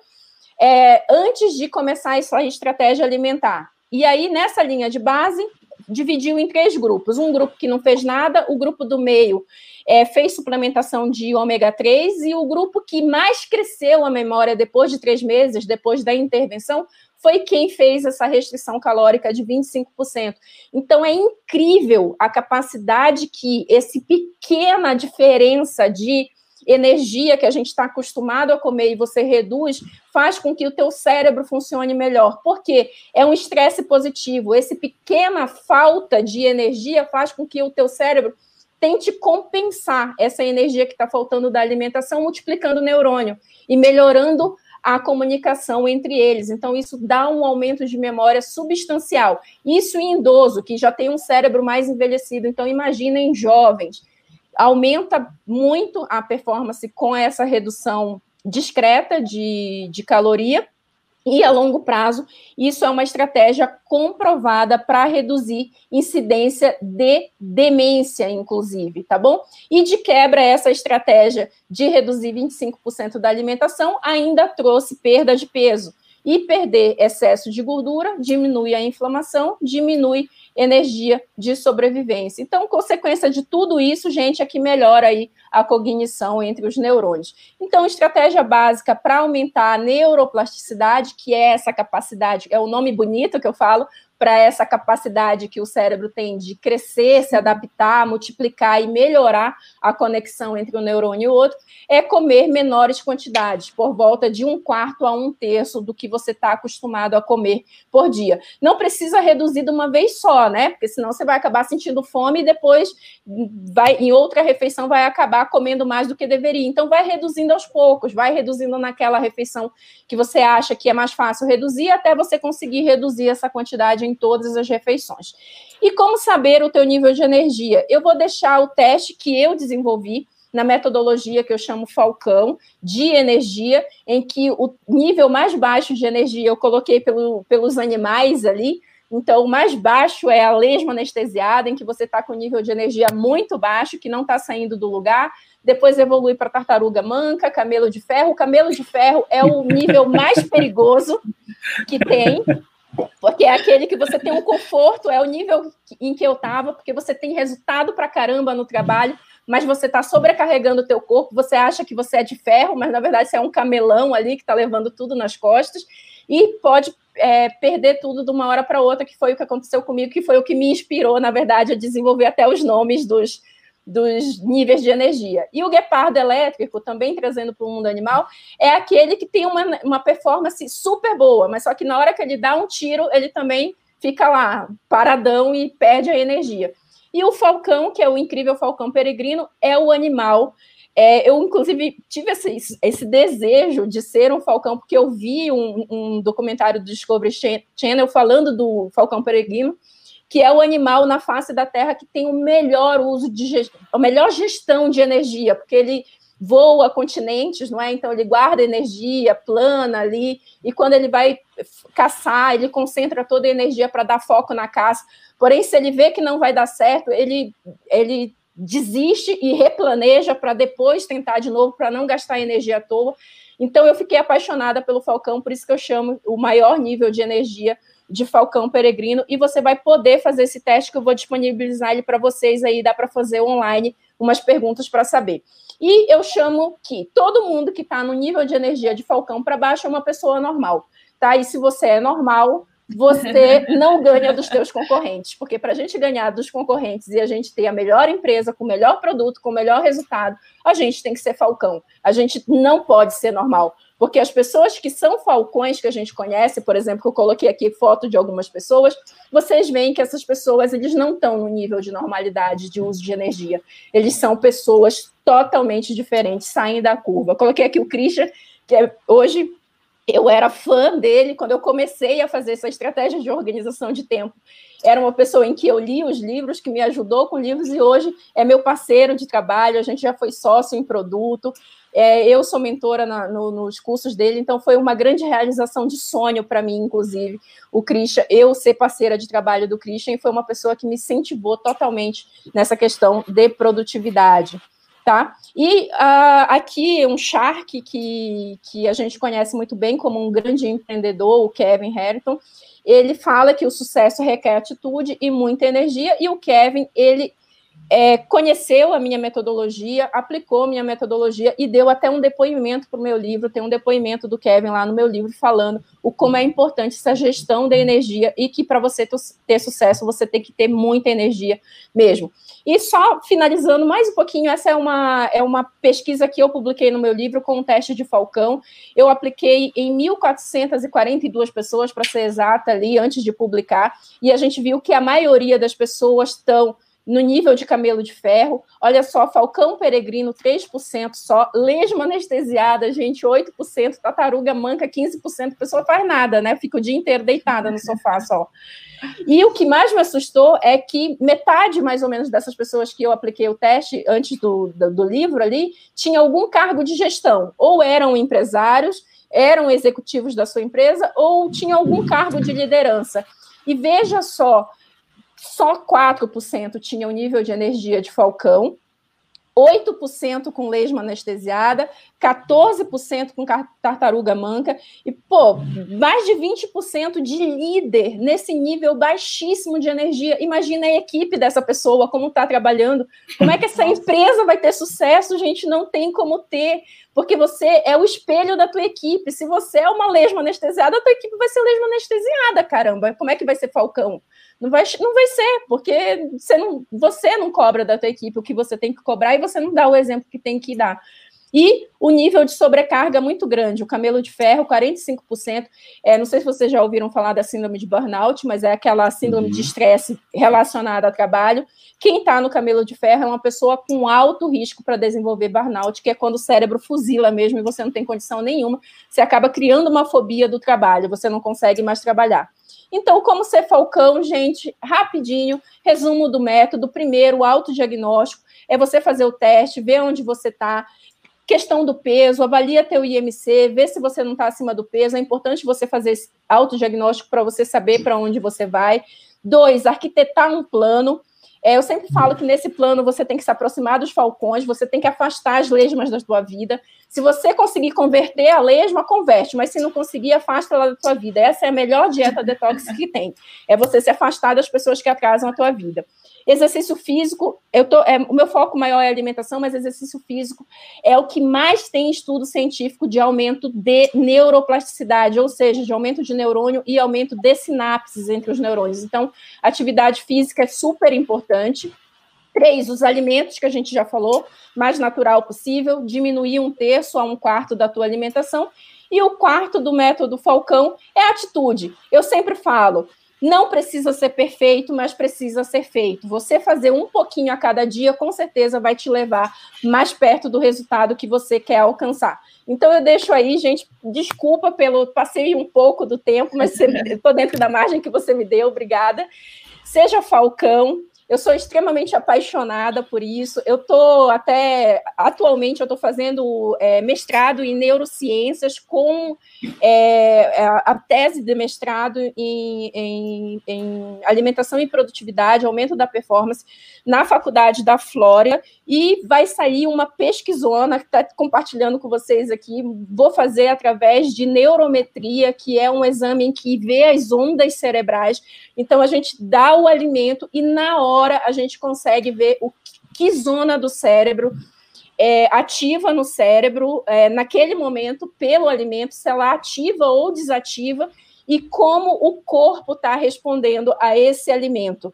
S2: é, antes de começar essa estratégia alimentar. E aí, nessa linha de base, dividiu em três grupos. Um grupo que não fez nada, o grupo do meio é, fez suplementação de ômega 3 e o grupo que mais cresceu a memória depois de três meses, depois da intervenção, foi quem fez essa restrição calórica de 25%. Então é incrível a capacidade que esse pequena diferença de energia que a gente está acostumado a comer e você reduz, faz com que o teu cérebro funcione melhor. Porque é um estresse positivo. Esse pequena falta de energia faz com que o teu cérebro tente compensar essa energia que está faltando da alimentação, multiplicando o neurônio e melhorando a comunicação entre eles. Então, isso dá um aumento de memória substancial. Isso em idoso, que já tem um cérebro mais envelhecido. Então, imagina em jovens aumenta muito a performance com essa redução discreta de, de caloria. E a longo prazo, isso é uma estratégia comprovada para reduzir incidência de demência, inclusive, tá bom? E de quebra, essa estratégia de reduzir 25% da alimentação ainda trouxe perda de peso. E perder excesso de gordura diminui a inflamação, diminui energia de sobrevivência. Então, consequência de tudo isso, gente, é que melhora aí a cognição entre os neurônios. Então, estratégia básica para aumentar a neuroplasticidade, que é essa capacidade, é o nome bonito que eu falo, para essa capacidade que o cérebro tem de crescer, se adaptar, multiplicar e melhorar a conexão entre um neurônio e outro, é comer menores quantidades, por volta de um quarto a um terço do que você está acostumado a comer por dia. Não precisa reduzir de uma vez só, né? Porque senão você vai acabar sentindo fome e depois vai em outra refeição vai acabar comendo mais do que deveria. Então vai reduzindo aos poucos, vai reduzindo naquela refeição que você acha que é mais fácil reduzir até você conseguir reduzir essa quantidade em todas as refeições. E como saber o teu nível de energia? Eu vou deixar o teste que eu desenvolvi na metodologia que eu chamo Falcão, de energia, em que o nível mais baixo de energia eu coloquei pelo, pelos animais ali, Então, o mais baixo é a lesma anestesiada, em que você está com nível de energia muito baixo, que não está saindo do lugar. Depois evolui para tartaruga manca, camelo de ferro. O camelo de ferro é o nível mais perigoso que tem, porque é aquele que você tem um conforto, é o nível em que eu estava, porque você tem resultado para caramba no trabalho, mas você está sobrecarregando o teu corpo, você acha que você é de ferro, mas na verdade você é um camelão ali que está levando tudo nas costas, e pode é, perder tudo de uma hora para outra, que foi o que aconteceu comigo, que foi o que me inspirou, na verdade, a desenvolver até os nomes dos, dos níveis de energia. E o guepardo elétrico, também trazendo para o mundo animal, é aquele que tem uma, uma performance super boa, mas só que na hora que ele dá um tiro, ele também fica lá, paradão e perde a energia. E o falcão, que é o incrível falcão peregrino, é o animal. É, eu, inclusive, tive esse, esse, desejo de ser um falcão, porque eu vi um, um documentário do Discovery Channel falando do falcão peregrino, que é o animal na face da Terra que tem o melhor uso de a melhor gestão de energia, porque ele voa continentes, não é? Então ele guarda energia, plana ali, e quando ele vai caçar, ele concentra toda a energia para dar foco na caça. Porém, se ele vê que não vai dar certo, ele ele desiste e replaneja para depois tentar de novo para não gastar energia à toa. Então eu fiquei apaixonada pelo Falcão, por isso que eu chamo o maior nível de energia de Falcão Peregrino, e você vai poder fazer esse teste que eu vou disponibilizar ele para vocês aí, dá para fazer online umas perguntas para saber. E eu chamo que todo mundo que está no nível de energia de Falcão para baixo é uma pessoa normal, tá? E se você é normal, você <laughs> não ganha dos seus concorrentes, porque para a gente ganhar dos concorrentes e a gente ter a melhor empresa, com o melhor produto, com o melhor resultado, a gente tem que ser falcão. A gente não pode ser normal. Porque as pessoas que são falcões que a gente conhece, por exemplo, eu coloquei aqui foto de algumas pessoas, vocês veem que essas pessoas eles não estão no nível de normalidade de uso de energia. Eles são pessoas totalmente diferentes, saem da curva. Eu coloquei aqui o Christian, que é, hoje eu era fã dele quando eu comecei a fazer essa estratégia de organização de tempo. Era uma pessoa em que eu li os livros, que me ajudou com livros, e hoje é meu parceiro de trabalho, a gente já foi sócio em produto. É, eu sou mentora na, no, nos cursos dele, então foi uma grande realização de sonho para mim, inclusive, o Christian, eu ser parceira de trabalho do Christian, foi uma pessoa que me incentivou totalmente nessa questão de produtividade. Tá? E uh, aqui um Shark que, que a gente conhece muito bem como um grande empreendedor, o Kevin Harrington, ele fala que o sucesso requer atitude e muita energia, e o Kevin, ele é, conheceu a minha metodologia, aplicou minha metodologia e deu até um depoimento para o meu livro. Tem um depoimento do Kevin lá no meu livro falando o como é importante essa gestão da energia e que para você ter sucesso você tem que ter muita energia mesmo. E só finalizando mais um pouquinho, essa é uma, é uma pesquisa que eu publiquei no meu livro com um teste de Falcão. Eu apliquei em 1.442 pessoas, para ser exata, ali, antes de publicar, e a gente viu que a maioria das pessoas estão no nível de camelo de ferro. Olha só, Falcão Peregrino, 3% só. Lesma anestesiada, gente, 8%. Tartaruga manca, 15%. A pessoa faz nada, né? Fica o dia inteiro deitada no sofá só. E o que mais me assustou é que metade, mais ou menos, dessas pessoas que eu apliquei o teste antes do, do, do livro ali, tinha algum cargo de gestão. Ou eram empresários, eram executivos da sua empresa, ou tinham algum cargo de liderança. E veja só, só 4% tinham nível de energia de falcão, 8% com lesma anestesiada, 14% com tartaruga manca, e, pô, mais de 20% de líder nesse nível baixíssimo de energia. Imagina a equipe dessa pessoa, como está trabalhando. Como é que essa <laughs> empresa vai ter sucesso? Gente, não tem como ter, porque você é o espelho da tua equipe. Se você é uma lesma anestesiada, a tua equipe vai ser lesma anestesiada, caramba. Como é que vai ser Falcão? Não vai, não vai ser, porque você não, você não cobra da tua equipe o que você tem que cobrar e você não dá o exemplo que tem que dar. E o nível de sobrecarga muito grande. O camelo de ferro, 45%. É, não sei se vocês já ouviram falar da síndrome de burnout, mas é aquela síndrome uhum. de estresse relacionada ao trabalho. Quem está no camelo de ferro é uma pessoa com alto risco para desenvolver burnout, que é quando o cérebro fuzila mesmo e você não tem condição nenhuma. Você acaba criando uma fobia do trabalho, você não consegue mais trabalhar. Então, como ser falcão, gente, rapidinho, resumo do método. Primeiro, o autodiagnóstico, é você fazer o teste, ver onde você está, questão do peso, avalia teu IMC, vê se você não está acima do peso. É importante você fazer esse autodiagnóstico para você saber para onde você vai. Dois, arquitetar um plano. É, eu sempre falo que nesse plano você tem que se aproximar dos falcões, você tem que afastar as lesmas da tua vida. Se você conseguir converter a lesma, converte, mas se não conseguir, afasta ela da tua vida. Essa é a melhor dieta detox que tem. É você se afastar das pessoas que atrasam a tua vida. Exercício físico, eu tô, é, o meu foco maior é alimentação, mas exercício físico é o que mais tem estudo científico de aumento de neuroplasticidade, ou seja, de aumento de neurônio e aumento de sinapses entre os neurônios. Então, atividade física é super importante. Três, os alimentos que a gente já falou, mais natural possível, diminuir um terço a um quarto da tua alimentação. E o quarto do método Falcão é atitude. Eu sempre falo, não precisa ser perfeito, mas precisa ser feito. Você fazer um pouquinho a cada dia, com certeza vai te levar mais perto do resultado que você quer alcançar. Então eu deixo aí, gente, desculpa pelo passei um pouco do tempo, mas <laughs> estou dentro da margem que você me deu, obrigada. Seja Falcão, eu sou extremamente apaixonada por isso. Eu estou até atualmente eu estou fazendo é, mestrado em neurociências com é, a, tese de mestrado em, em, em, alimentação e produtividade, aumento da performance na faculdade da Flórida e vai sair uma pesquisona que está compartilhando com vocês aqui. Vou fazer através de neurometria, que é um exame em que vê as ondas cerebrais. Então a gente dá o alimento e na hora hora a gente consegue ver o que zona do cérebro é, ativa no cérebro é, naquele momento pelo alimento, se ela ativa ou desativa, e como o corpo está respondendo a esse alimento,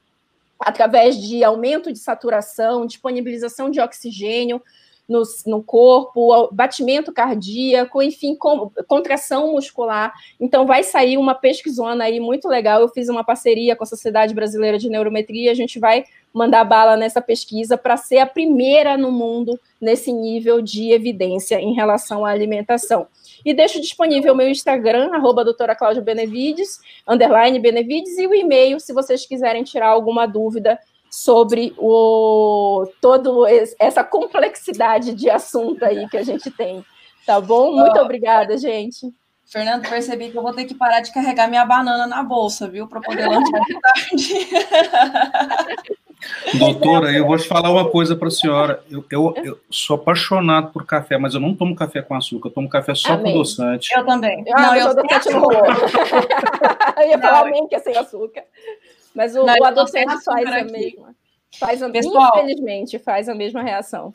S2: através de aumento de saturação, disponibilização de oxigênio, no, no corpo, batimento cardíaco, enfim, com, contração muscular. Então, vai sair uma pesquisona aí muito legal. Eu fiz uma parceria com a Sociedade Brasileira de Neurometria. A gente vai mandar bala nessa pesquisa para ser a primeira no mundo nesse nível de evidência em relação à alimentação. E deixo disponível meu Instagram, arroba doutora Cláudia Benevides, underline Benevides, e o e-mail, se vocês quiserem tirar alguma dúvida sobre o todo essa complexidade de assunto aí que a gente tem. Tá bom? Muito oh, obrigada, gente.
S1: Fernando, percebi que eu vou ter que parar de carregar minha banana na bolsa, viu? Para poder lanchar de tarde. <laughs>
S3: Doutora, eu vou te falar uma coisa para a senhora. Eu, eu, eu, sou apaixonado por café, mas eu não tomo café com açúcar, eu tomo café só Amém. com adoçante.
S1: Eu também.
S2: Ah, não, eu, eu adoçante no <laughs> eu ia falar nem que é sem açúcar. Mas o, Não, o adoçante faz a mesma. Faz a, Pessoal, infelizmente, faz a mesma reação.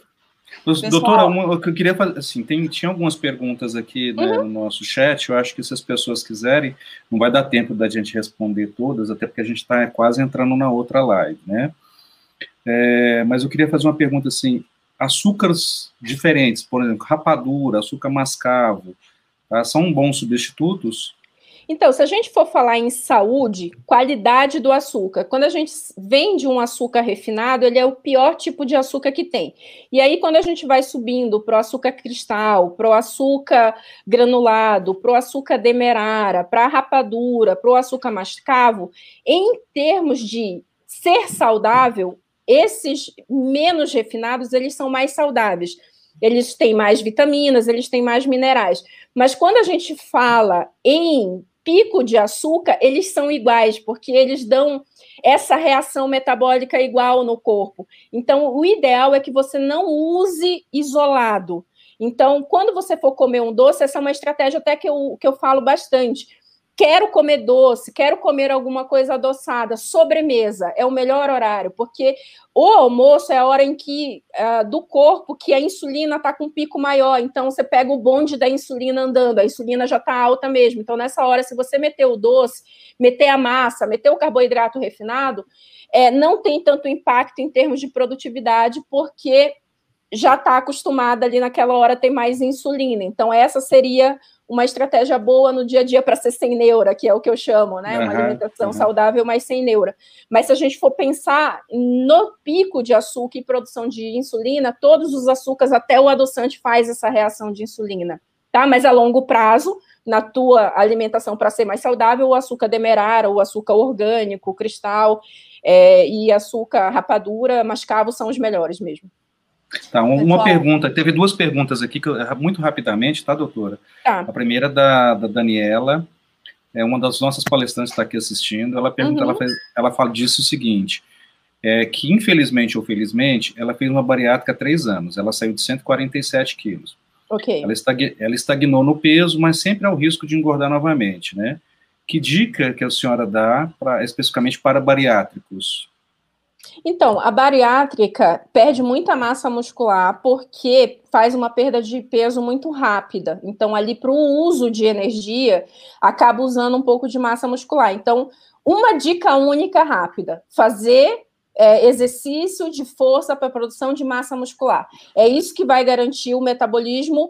S3: Pessoal, Doutora, uma, eu queria fazer, assim, tem, tinha algumas perguntas aqui né, uhum. no nosso chat, eu acho que se as pessoas quiserem, não vai dar tempo da gente responder todas, até porque a gente está quase entrando na outra live, né? É, mas eu queria fazer uma pergunta assim, açúcares diferentes, por exemplo, rapadura, açúcar mascavo, tá, são bons substitutos?
S2: Então, se a gente for falar em saúde, qualidade do açúcar, quando a gente vende um açúcar refinado, ele é o pior tipo de açúcar que tem. E aí, quando a gente vai subindo para o açúcar cristal, para o açúcar granulado, para o açúcar demerara, para a rapadura, para o açúcar mascavo, em termos de ser saudável, esses menos refinados, eles são mais saudáveis eles têm mais vitaminas, eles têm mais minerais. Mas quando a gente fala em pico de açúcar, eles são iguais, porque eles dão essa reação metabólica igual no corpo. Então, o ideal é que você não use isolado. Então, quando você for comer um doce, essa é uma estratégia até que eu, que eu falo bastante quero comer doce, quero comer alguma coisa adoçada, sobremesa é o melhor horário, porque o almoço é a hora em que uh, do corpo que a insulina está com um pico maior, então você pega o bonde da insulina andando, a insulina já está alta mesmo. Então, nessa hora, se você meter o doce, meter a massa, meter o carboidrato refinado, é, não tem tanto impacto em termos de produtividade, porque já está acostumada ali naquela hora ter mais insulina. Então, essa seria uma estratégia boa no dia a dia para ser sem neura, que é o que eu chamo, né? Uhum, uma alimentação uhum. saudável, mas sem neura. Mas se a gente for pensar no pico de açúcar e produção de insulina, todos os açúcares, até o adoçante faz essa reação de insulina, tá? Mas a longo prazo, na tua alimentação para ser mais saudável, o açúcar demerara, o açúcar orgânico, cristal é, e açúcar rapadura, mascavo são os melhores mesmo.
S3: Tá, uma, uma pergunta, teve duas perguntas aqui, que eu, muito rapidamente, tá, doutora? Tá. A primeira da, da Daniela, é uma das nossas palestrantes está aqui assistindo, ela pergunta, uhum. ela, fez, ela fala disso o seguinte, é, que infelizmente ou felizmente, ela fez uma bariátrica há três anos, ela saiu de 147 quilos. Ok. Ela, estag, ela estagnou no peso, mas sempre há o risco de engordar novamente, né? Que dica que a senhora dá pra, especificamente para bariátricos?
S2: Então, a bariátrica perde muita massa muscular porque faz uma perda de peso muito rápida. Então, ali para o uso de energia, acaba usando um pouco de massa muscular. Então, uma dica única rápida: fazer é, exercício de força para produção de massa muscular. É isso que vai garantir o metabolismo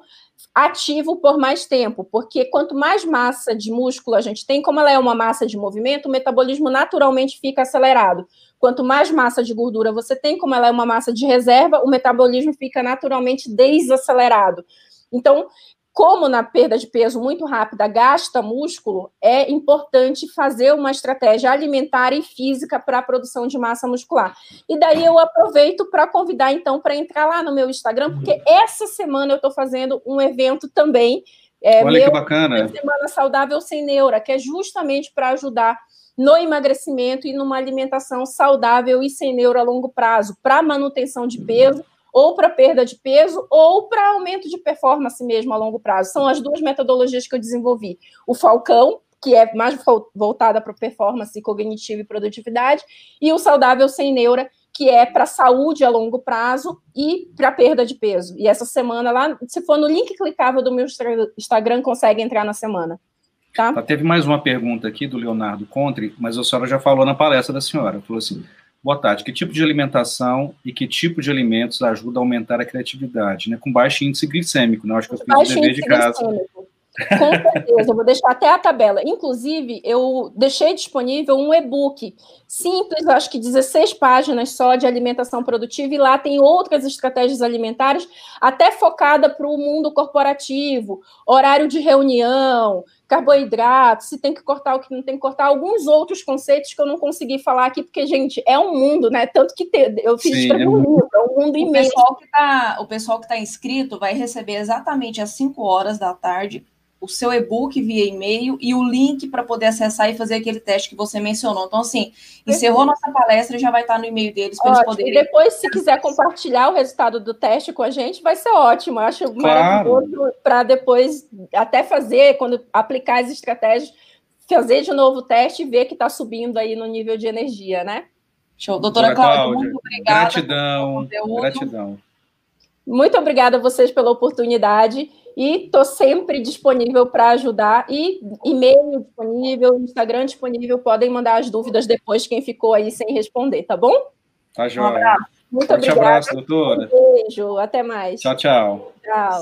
S2: ativo por mais tempo, porque quanto mais massa de músculo a gente tem, como ela é uma massa de movimento, o metabolismo naturalmente fica acelerado. Quanto mais massa de gordura você tem, como ela é uma massa de reserva, o metabolismo fica naturalmente desacelerado. Então, como na perda de peso muito rápida gasta músculo, é importante fazer uma estratégia alimentar e física para a produção de massa muscular. E daí eu aproveito para convidar, então, para entrar lá no meu Instagram, porque essa semana eu estou fazendo um evento também.
S3: É, Olha que bacana.
S2: Semana Saudável Sem Neura, que é justamente para ajudar no emagrecimento e numa alimentação saudável e sem neuro a longo prazo, para manutenção de peso ou para perda de peso, ou para aumento de performance mesmo a longo prazo. São as duas metodologias que eu desenvolvi. O Falcão, que é mais voltada para performance cognitiva e produtividade, e o Saudável Sem Neura, que é para saúde a longo prazo e para perda de peso. E essa semana lá, se for no link clicável do meu Instagram, consegue entrar na semana. Tá?
S3: tá teve mais uma pergunta aqui do Leonardo Contre, mas a senhora já falou na palestra da senhora. Falou assim: Boa tarde. Que tipo de alimentação e que tipo de alimentos ajuda a aumentar a criatividade, né? Com baixo índice glicêmico, né? Acho que eu fiz o dever de casa. Glicêmico.
S2: Com certeza, eu vou deixar até a tabela. Inclusive, eu deixei disponível um e-book simples, acho que 16 páginas só de alimentação produtiva, e lá tem outras estratégias alimentares, até focada para o mundo corporativo, horário de reunião, carboidrato, se tem que cortar o que não tem que cortar, alguns outros conceitos que eu não consegui falar aqui, porque, gente, é um mundo, né? Tanto que te, eu fiz é um livro, é um mundo imenso.
S1: Tá, o pessoal que está inscrito vai receber exatamente às 5 horas da tarde o seu e-book via e-mail e o link para poder acessar e fazer aquele teste que você mencionou. Então, assim, encerrou nossa palestra já vai estar no e-mail deles para eles poderem.
S2: E depois, se quiser compartilhar o resultado do teste com a gente, vai ser ótimo. Eu acho claro. maravilhoso para depois até fazer, quando aplicar as estratégias, fazer de novo o teste e ver que está subindo aí no nível de energia, né?
S1: Show. Doutora, Doutora Cláudia, muito obrigada.
S3: Gratidão. Gratidão.
S2: Muito obrigada a vocês pela oportunidade e estou sempre disponível para ajudar. E e-mail disponível, Instagram disponível, podem mandar as dúvidas depois, quem ficou aí sem responder, tá bom?
S3: Tá joia. Um abraço.
S2: Muito Forte obrigada. abraço,
S3: doutora.
S2: Um beijo, até mais.
S3: Tchau, tchau.
S2: Tchau.